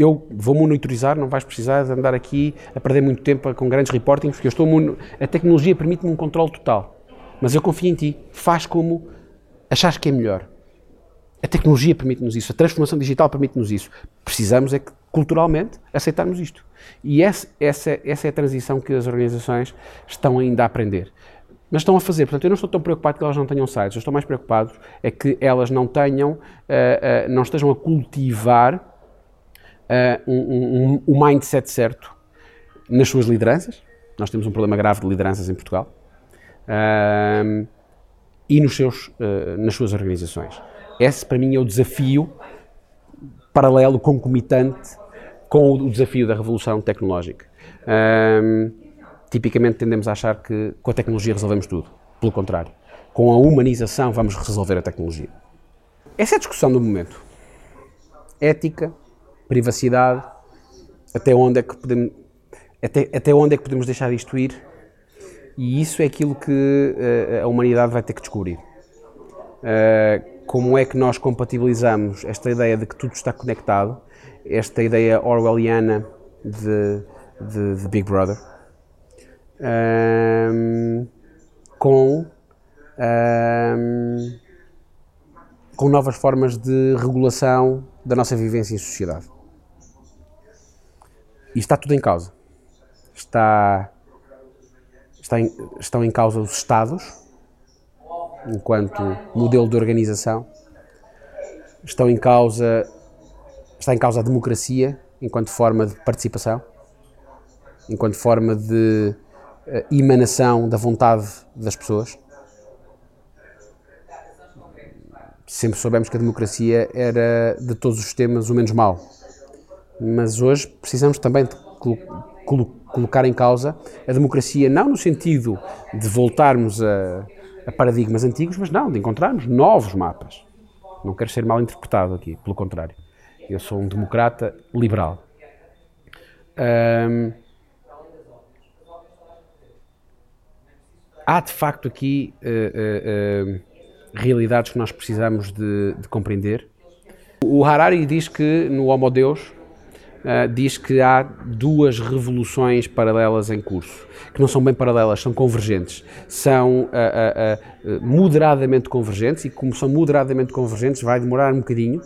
Eu vou monitorizar, não vais precisar de andar aqui a perder muito tempo com grandes reportings, porque eu estou a tecnologia permite-me um controle total. Mas eu confio em ti. Faz como achares que é melhor. A tecnologia permite-nos isso, a transformação digital permite-nos isso. Precisamos é que, culturalmente, aceitarmos isto. E essa, essa, essa é a transição que as organizações estão ainda a aprender. Mas estão a fazer. Portanto, eu não estou tão preocupado que elas não tenham sites. Eu estou mais preocupado é que elas não tenham, uh, uh, não estejam a cultivar uh, um, um, um mindset certo nas suas lideranças. Nós temos um problema grave de lideranças em Portugal. e nos seus, nas suas organizações. Esse, para mim, é o desafio paralelo, concomitante com o desafio da revolução tecnológica. Um, tipicamente tendemos a achar que com a tecnologia resolvemos tudo. Pelo contrário, com a humanização vamos resolver a tecnologia. Essa é a discussão do momento. Ética, privacidade, até onde é que podemos, até, até onde é que podemos deixar isto ir? E isso é aquilo que uh, a humanidade vai ter que descobrir. Uh, como é que nós compatibilizamos esta ideia de que tudo está conectado, esta ideia orwelliana de, de, de Big Brother, um, com, um, com novas formas de regulação da nossa vivência em sociedade. E está tudo em causa. Está, está em, estão em causa os Estados, enquanto modelo de organização. Estão em causa, está em causa a democracia enquanto forma de participação, enquanto forma de uh, emanação da vontade das pessoas. Sempre soubemos que a democracia era de todos os sistemas o menos mau. Mas hoje precisamos também de colo colo colocar em causa a democracia, não no sentido de voltarmos a, a paradigmas antigos, mas não, de encontrarmos novos mapas. Não quero ser mal interpretado aqui, pelo contrário. Eu sou um democrata liberal. há de facto aqui uh, uh, uh, realidades que nós precisamos de, de, compreender. O Harari diz que no Homo Deus uh, diz que há duas revoluções paralelas em curso, que não são bem paralelas, são convergentes. São uh, uh, moderadamente convergentes e, como são moderadamente convergentes, vai demorar um bocadinho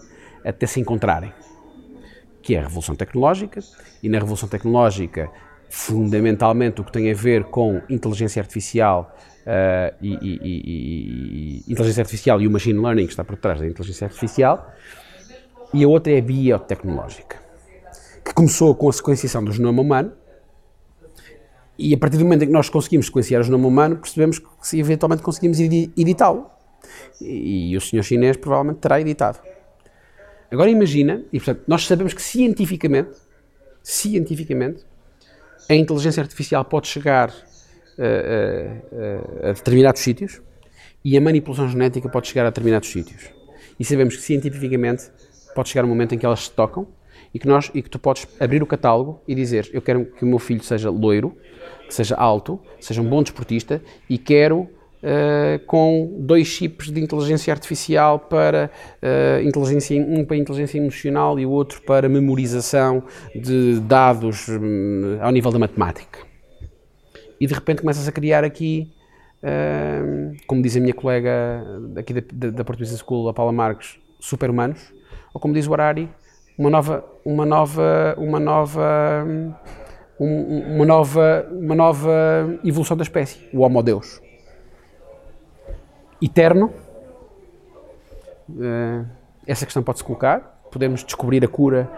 até se encontrarem. Que é a revolução tecnológica, e na revolução tecnológica, fundamentalmente, o que tem a ver com inteligência artificial Uh, e, e, e, e, inteligência artificial e o machine learning que está por trás da inteligência artificial, e a outra é a biotecnológica que começou com a sequenciação do genoma humano, e a partir do momento em que nós conseguimos sequenciar o genoma humano, percebemos que se eventualmente conseguimos editá-lo. E o senhor chinês provavelmente terá editado. Agora imagina, e portanto, nós sabemos que cientificamente, cientificamente, a inteligência artificial pode chegar uh, uh, uh, a determinados sítios E a manipulação genética pode chegar a determinados sítios. E sabemos que cientificamente pode chegar um momento em que elas se tocam e que, nós, e que tu podes abrir o catálogo e dizer: Eu quero que o meu filho seja loiro, que seja alto, seja um bom desportista e quero Uh, com dois chips de inteligência artificial para uh, inteligência, um para inteligência emocional e o outro para memorização de dados um, ao nível da matemática. E de repente começas a criar aqui, uh, como diz a minha colega aqui da, da, da Portuguesa School, a Paula Marques, super-humanos, ou como diz o Harari, uma nova, uma nova, uma nova, um, uma nova, uma nova evolução da espécie, o Homo Deus eterno. Uh, essa questão pode-se colocar. Podemos descobrir a cura,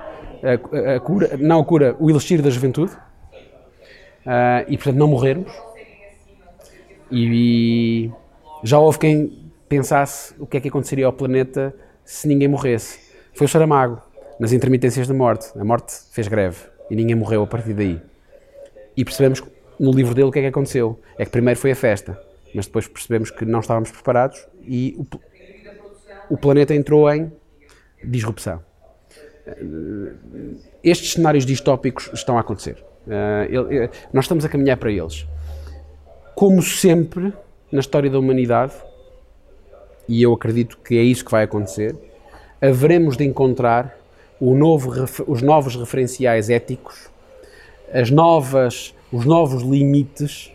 a, a, cura, não a cura, o elixir da juventude. Uh, e, portanto, não morrermos. E, e, já houve quem pensasse o que é que aconteceria ao planeta se ninguém morresse. Foi o Saramago, nas intermitências da morte. A morte fez greve e ninguém morreu a partir daí. E percebemos no livro dele o que é que aconteceu. É que primeiro foi a festa mas depois percebemos que não estávamos preparados e o, o planeta entrou em disrupção. Eh, estes cenários distópicos estão a acontecer. Uh, nós estamos a caminhar para eles. Como sempre na história da humanidade, e eu acredito que é isso que vai acontecer, haveremos de encontrar novo, os novos referenciais éticos, as novas, os novos limites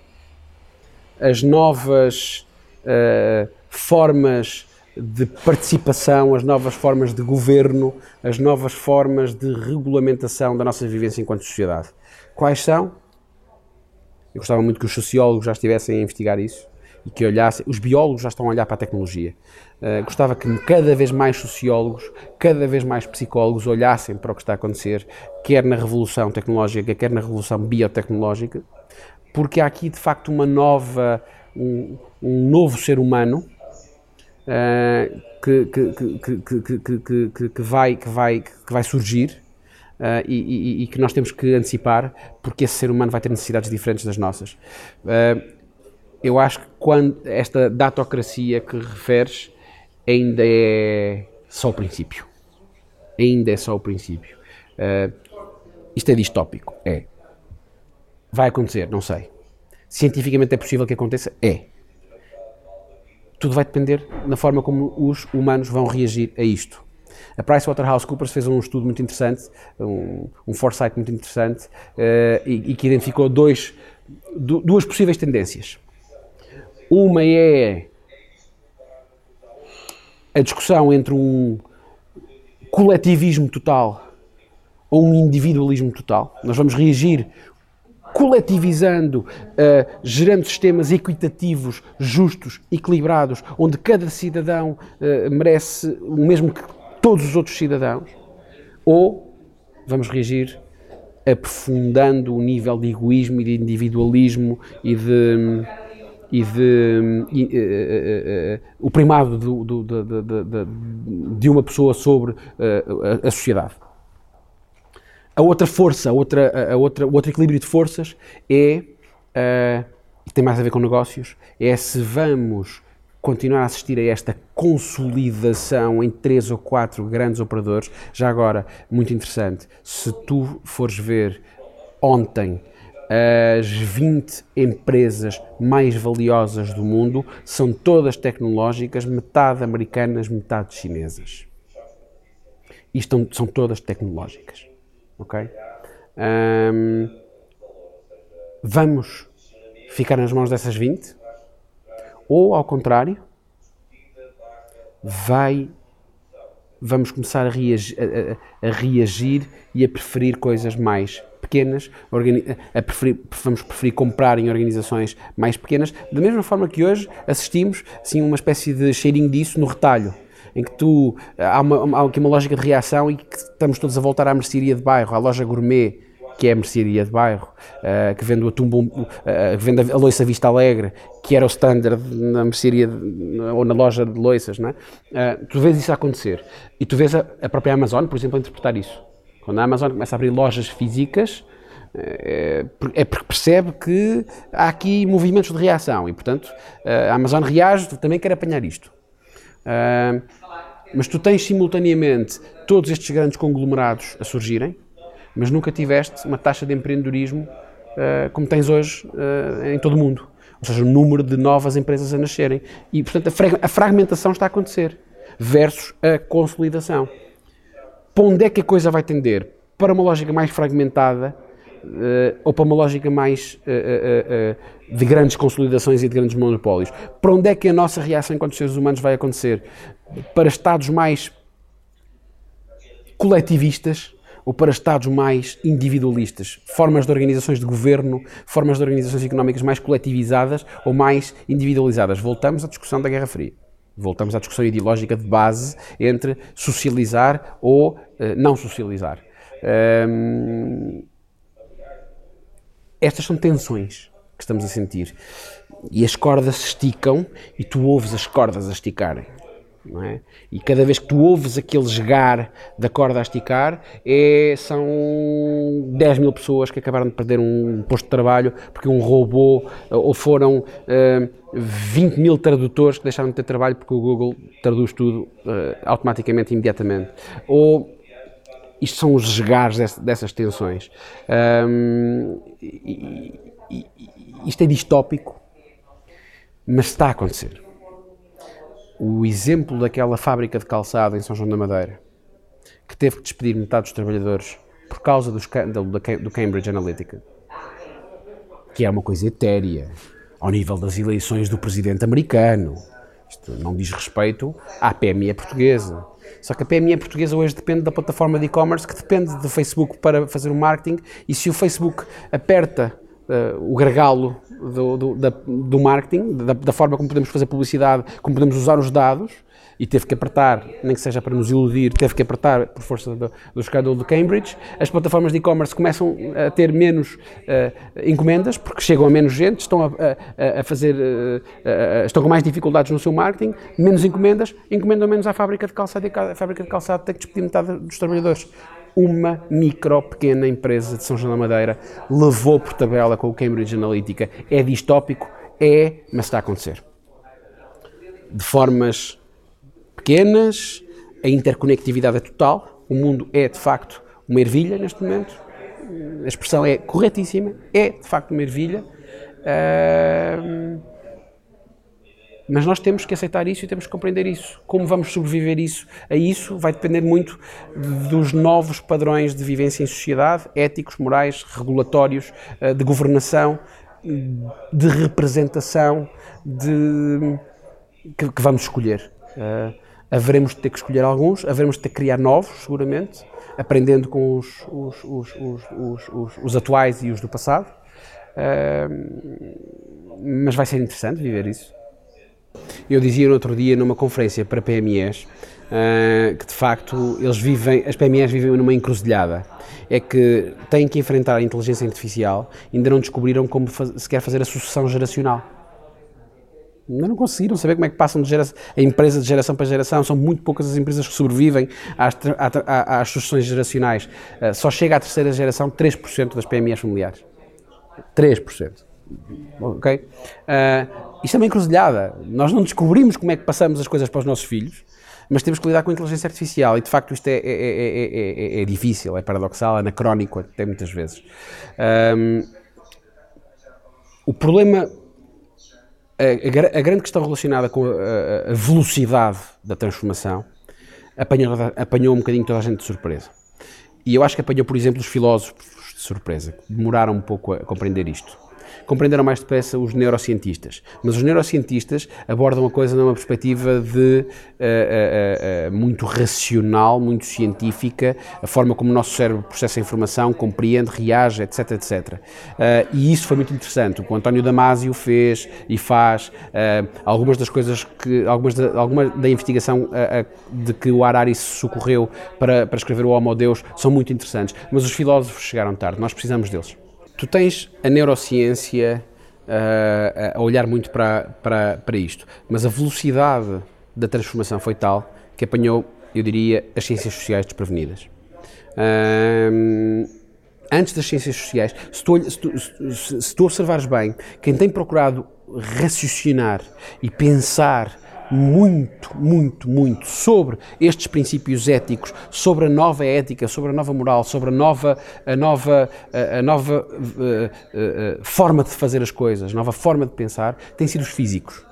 as novas uh, formas de participação, as novas formas de governo, as novas formas de regulamentação da nossa vivência enquanto sociedade. Quais são? Eu gostava muito que os sociólogos já estivessem a investigar isso e que olhassem, os biólogos já estão a olhar para a tecnologia. Uh, gostava que cada vez mais sociólogos, cada vez mais psicólogos olhassem para o que está a acontecer, quer na revolução tecnológica, quer na revolução biotecnológica, porque há aqui de facto uma nova, um, um novo ser humano uh, que, que, que, que, vai, que, vai, que vai surgir uh, e, e, e, que nós temos que antecipar, porque esse ser humano vai ter necessidades diferentes das nossas. Eu acho que quando esta datocracia que referes ainda é só o princípio. Ainda é só o princípio. isto é distópico, é. Vai acontecer? Não sei. Cientificamente é possível que aconteça? É. Tudo vai depender da forma como os humanos vão reagir a isto. A PricewaterhouseCoopers fez um estudo muito interessante, um, um foresight muito interessante, uh, e, e, que identificou dois, duas possíveis tendências. Uma é a discussão entre um coletivismo total ou um individualismo total. Nós vamos reagir coletivizando, uh, gerando sistemas equitativos, justos, equilibrados, onde cada cidadão uh, merece o mesmo que todos os outros cidadãos, ou vamos reagir aprofundando o nível de egoísmo e de individualismo e de e de e, uh, uh, o primado do, do, do, de uma pessoa sobre a, a sociedade. A outra força, a outra, a outra, o outro equilíbrio de forças é, uh, tem mais a ver com negócios, é se vamos continuar a assistir a esta consolidação em três ou quatro grandes operadores. Já agora, muito interessante, se tu fores ver ontem as 20 empresas mais valiosas do mundo são todas tecnológicas, metade americanas, metade chinesas. E estão, são todas tecnológicas ok? Um, vamos ficar nas mãos dessas 20? Ou, ao contrário, vai, vamos começar a reagir, a, a reagir e a preferir coisas mais pequenas, preferir, vamos preferir comprar em organizações mais pequenas, da mesma forma que hoje assistimos assim, uma espécie de cheirinho disso no retalho em que tu há, uma, há aqui uma lógica de reação e que estamos todos a voltar à mercearia de bairro, à loja gourmet, que é a mercearia de bairro, uh, que vende o atum uh, que vende a loiça Vista Alegre, que era o standard na mercearia de, ou na loja de loiças, não é? Uh, tu vês isso acontecer e tu vês a, a, própria Amazon, por exemplo, a interpretar isso. Quando a Amazon começa a abrir lojas físicas, é, é porque percebe que há aqui movimentos de reação e, portanto, a Amazon reage, também quer apanhar isto. Mas tu tens simultaneamente todos estes grandes conglomerados a surgirem, mas nunca tiveste uma taxa de empreendedorismo como tens hoje em todo o mundo. Ou seja, o número de novas empresas a nascerem. E, portanto, a fragmentação está a acontecer versus a consolidação. Para onde é que a coisa vai tender? Para uma lógica mais fragmentada uh, ou para uma lógica mais de grandes consolidações e de grandes monopólios? Para onde é que a nossa reação enquanto seres humanos vai acontecer? Para estados mais coletivistas ou para Estados mais individualistas, formas de organizações de governo, formas de organizações económicas mais coletivizadas ou mais individualizadas. Voltamos à discussão da Guerra Fria. Voltamos à discussão ideológica de base entre socializar ou uh, não socializar. Um, estas são tensões que estamos a sentir. E as cordas se esticam e tu ouves as cordas a esticarem. É? E cada vez que tu ouves aquele jogar da corda a esticar, é, são 10 mil pessoas que acabaram de perder um posto de trabalho porque um robô, ou foram uh, eh, 20 mil tradutores que deixaram de ter trabalho porque o Google traduz tudo uh, automaticamente, imediatamente. Ou isto são os jogares dessas tensões. Um, isto é distópico, mas está a acontecer o exemplo daquela fábrica de calçado em São João da Madeira, que teve que despedir metade dos trabalhadores por causa do escândalo do Cambridge Analytica, que é uma coisa etérea, ao nível das eleições do presidente americano. Isto não diz respeito à PME portuguesa. Só que a PME portuguesa hoje depende da plataforma de e-commerce, que depende do Facebook para fazer o marketing, e se o Facebook aperta uh, o gargalo do, do, da, do marketing, da, da, forma como podemos fazer publicidade, como podemos usar os dados, e teve que apertar, nem que seja para nos iludir, teve que apertar por força do, do escândalo do Cambridge. As plataformas de e-commerce começam a ter menos uh, encomendas, porque chegam a menos gente, estão a, a, a fazer, uh, estão com mais dificuldades no seu marketing, menos encomendas, encomendam menos à fábrica de calçado e a fábrica de calçado tem que despedir metade dos trabalhadores uma micro pequena empresa de São João da Madeira levou por tabela com o Cambridge Analytica. É distópico? É, mas está a acontecer. De formas pequenas, a interconectividade é total, o mundo é de facto uma ervilha neste momento, a expressão é corretíssima, é de facto uma ervilha. Uh, mas nós temos que aceitar isso e temos que compreender isso. Como vamos sobreviver isso, a isso vai depender muito dos novos padrões de vivência em sociedade, éticos, morais, regulatórios, eh, de governação, de representação, de que, que vamos escolher. Uh, haveremos de ter que escolher alguns, haveremos de ter que criar novos, seguramente, aprendendo com os, os, os, os atuais e os do passado. Uh, mas vai ser interessante viver isso. Eu dizia no outro dia numa conferência para PMEs uh, que de facto eles vivem, as PMEs vivem numa encruzilhada. É que têm que enfrentar a inteligência artificial, ainda não descobriram como faz, se quer fazer a sucessão geracional. Ainda não conseguiram saber como é que passam de geração, a empresa de geração para geração. São muito poucas as empresas que sobrevivem às, às sucessões geracionais. Uh, só chega à terceira geração 3% das PMEs familiares. 3%. Ok? Uh, isto é uma encruzilhada. Nós não descobrimos como é que passamos as coisas para os nossos filhos, mas temos que lidar com a inteligência artificial e de facto isto é, é, é, é difícil, é paradoxal, é anacrónico até muitas vezes. Um, o problema, a, a, grande questão relacionada com a, a velocidade da transformação apanhou, apanhou um bocadinho toda a gente de surpresa. E eu acho que apanhou, por exemplo, os filósofos de surpresa, que demoraram um pouco a compreender isto compreenderam mais depressa os neurocientistas. Mas os neurocientistas abordam a coisa numa perspectiva de uh, uh, uh, muito racional, muito científica, a forma como o nosso cérebro processa a informação, compreende, reage, etc, etc. e isso foi muito interessante. O que o António Damasio fez e faz, algumas das coisas que, algumas da, alguma da investigação de que o Harari se socorreu para, para escrever o Homo Deus são muito interessantes. Mas os filósofos chegaram tarde, nós precisamos deles. Tu tens a neurociência uh, a olhar muito para, para, para isto, mas a velocidade da transformação foi tal que apanhou, eu diria, as ciências sociais desprevenidas. Antes das ciências sociais, se, tu, se, se tu observares bem, quem tem procurado raciocinar e pensar muito, muito, muito sobre estes princípios éticos, sobre a nova ética, sobre a nova moral, sobre a nova, a nova, a nova uh, uh, uh, forma de fazer as coisas, nova forma de pensar, têm sido os físicos.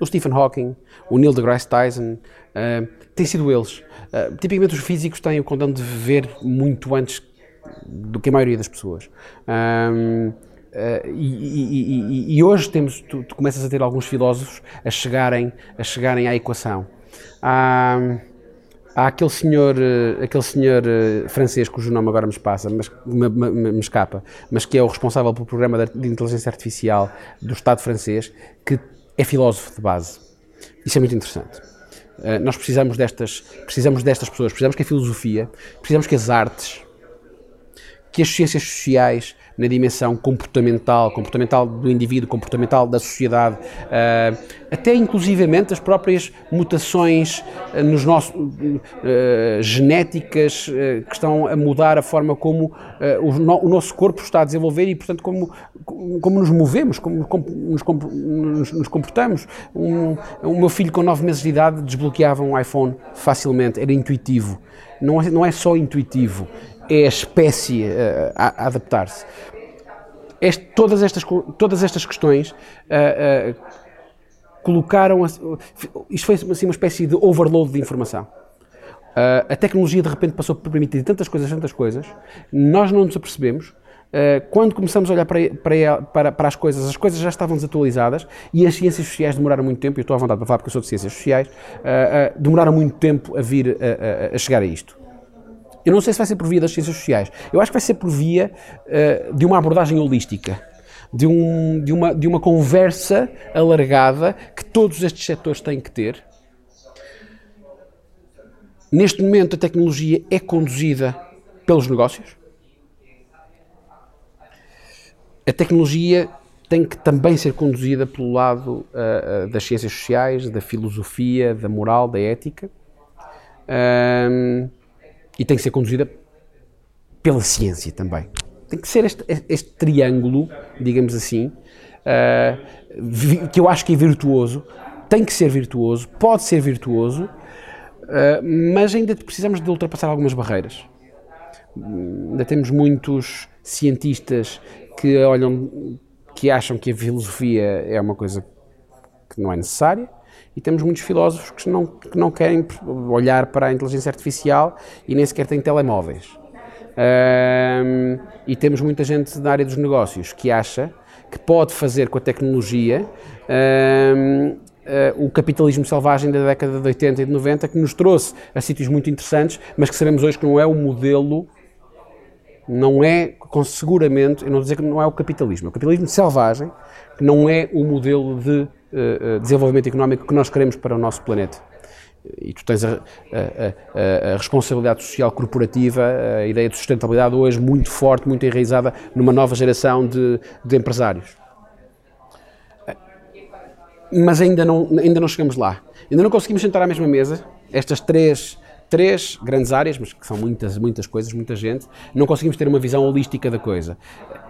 O Stephen Hawking, o Neil deGrasse Tyson, têm sido eles. tipicamente os físicos têm o condão de ver muito antes do que a maioria das pessoas. Uh, e, e, e, hoje temos, tu, tu, começas a ter alguns filósofos a chegarem, a chegarem à equação. Há, há aquele senhor, uh, aquele senhor uh, francês cujo nome agora me, passa, mas, me, me, me, escapa, mas que é o responsável pelo programa de, inteligência artificial do Estado francês, que é filósofo de base. Isso é muito interessante. nós precisamos destas, precisamos destas pessoas, precisamos que a filosofia, precisamos que as artes, que as ciências sociais na dimensão comportamental, comportamental do indivíduo, comportamental da sociedade, uh, até inclusivamente as próprias mutações uh, nos nossos, uh, genéticas que estão a mudar a forma como o, no, o, nosso corpo está a desenvolver e, portanto, como, como nos movemos, como, nos, nos, comportamos. Um, o meu filho com 9 meses de idade desbloqueava um iPhone facilmente, era intuitivo. Não é, não é só intuitivo, é a espécie uh, a, a adaptar-se. Todas, estas, todas estas questões uh, uh, colocaram. Isto foi assim, uma espécie de overload de informação. a tecnologia de repente passou por permitir tantas coisas, tantas coisas, nós não nos apercebemos. quando começamos a olhar para, para, para, para, as coisas, as coisas já estavam desatualizadas e as ciências sociais demoraram muito tempo, eu estou à vontade para falar porque eu sou de ciências sociais, demoraram muito tempo a vir a, a chegar a isto. Eu não sei se vai ser por via das ciências sociais. Eu acho que vai ser por via uh, de uma abordagem holística. De, um, de, uma, de uma conversa alargada que todos estes setores têm que ter. Neste momento, a tecnologia é conduzida pelos negócios. A tecnologia tem que também ser conduzida pelo lado uh, uh, das ciências sociais, da filosofia, da moral, da ética e tem que ser conduzida pela ciência também. Tem que ser este, este triângulo, digamos assim, uh, que eu acho que é virtuoso, tem que ser virtuoso, pode ser virtuoso, uh, mas ainda precisamos de ultrapassar algumas barreiras. Ainda temos muitos cientistas que olham, que acham que a filosofia é uma coisa que não é necessária, e temos muitos filósofos que não, que não querem olhar para a inteligência artificial e nem sequer têm telemóveis. Um, e temos muita gente da área dos negócios que acha que pode fazer com a tecnologia um, uh, ah, o capitalismo selvagem da década de 80 e de 90 que nos trouxe a sítios muito interessantes, mas que sabemos hoje que não é o modelo, não é, com seguramente, eu não vou dizer que não é o capitalismo, é o capitalismo selvagem, que não é o modelo de desenvolvimento económico que nós queremos para o nosso planeta. E tu tens a, a, a, a, responsabilidade social corporativa, a ideia de sustentabilidade hoje muito forte, muito enraizada numa nova geração de, de empresários. Mas ainda não, ainda não chegamos lá. Ainda não conseguimos sentar à mesma mesa, estas três, três grandes áreas, mas que são muitas, muitas coisas, muita gente, não conseguimos ter uma visão holística da coisa.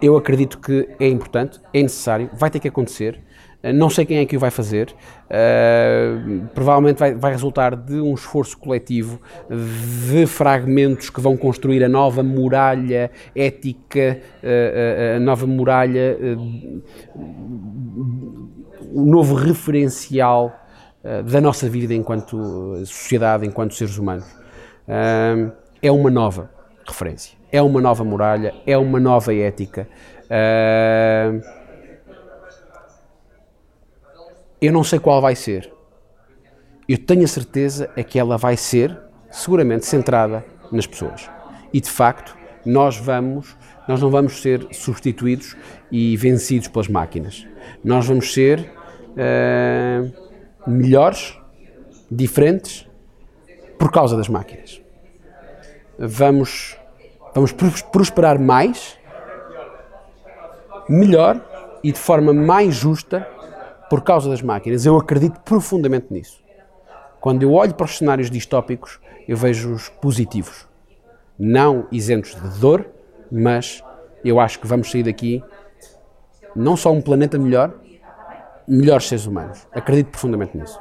Eu acredito que é importante, é necessário, vai ter que acontecer. Eh, não sei quem é que o vai fazer. Uh, provavelmente vai, vai, resultar de um esforço coletivo de fragmentos que vão construir a nova muralha ética, uh, a nova muralha, o novo referencial da nossa vida enquanto sociedade, enquanto seres humanos. é uma nova referência, é uma nova muralha, é uma nova ética. Eu não sei qual vai ser. Eu tenho a certeza é que ela vai ser, seguramente, centrada nas pessoas. E de facto, nós vamos, nós não vamos ser substituídos e vencidos pelas máquinas. Nós vamos ser uh, melhores, diferentes, por causa das máquinas. Vamos, vamos prosperar mais, melhor e de forma mais justa por causa das máquinas. Eu acredito profundamente nisso. Quando eu olho para os cenários distópicos, eu vejo-os positivos. Não isentos de dor, mas eu acho que vamos sair daqui não só um planeta melhor, melhores seres humanos. Acredito profundamente nisso.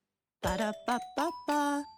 Ba-da-ba-ba-ba.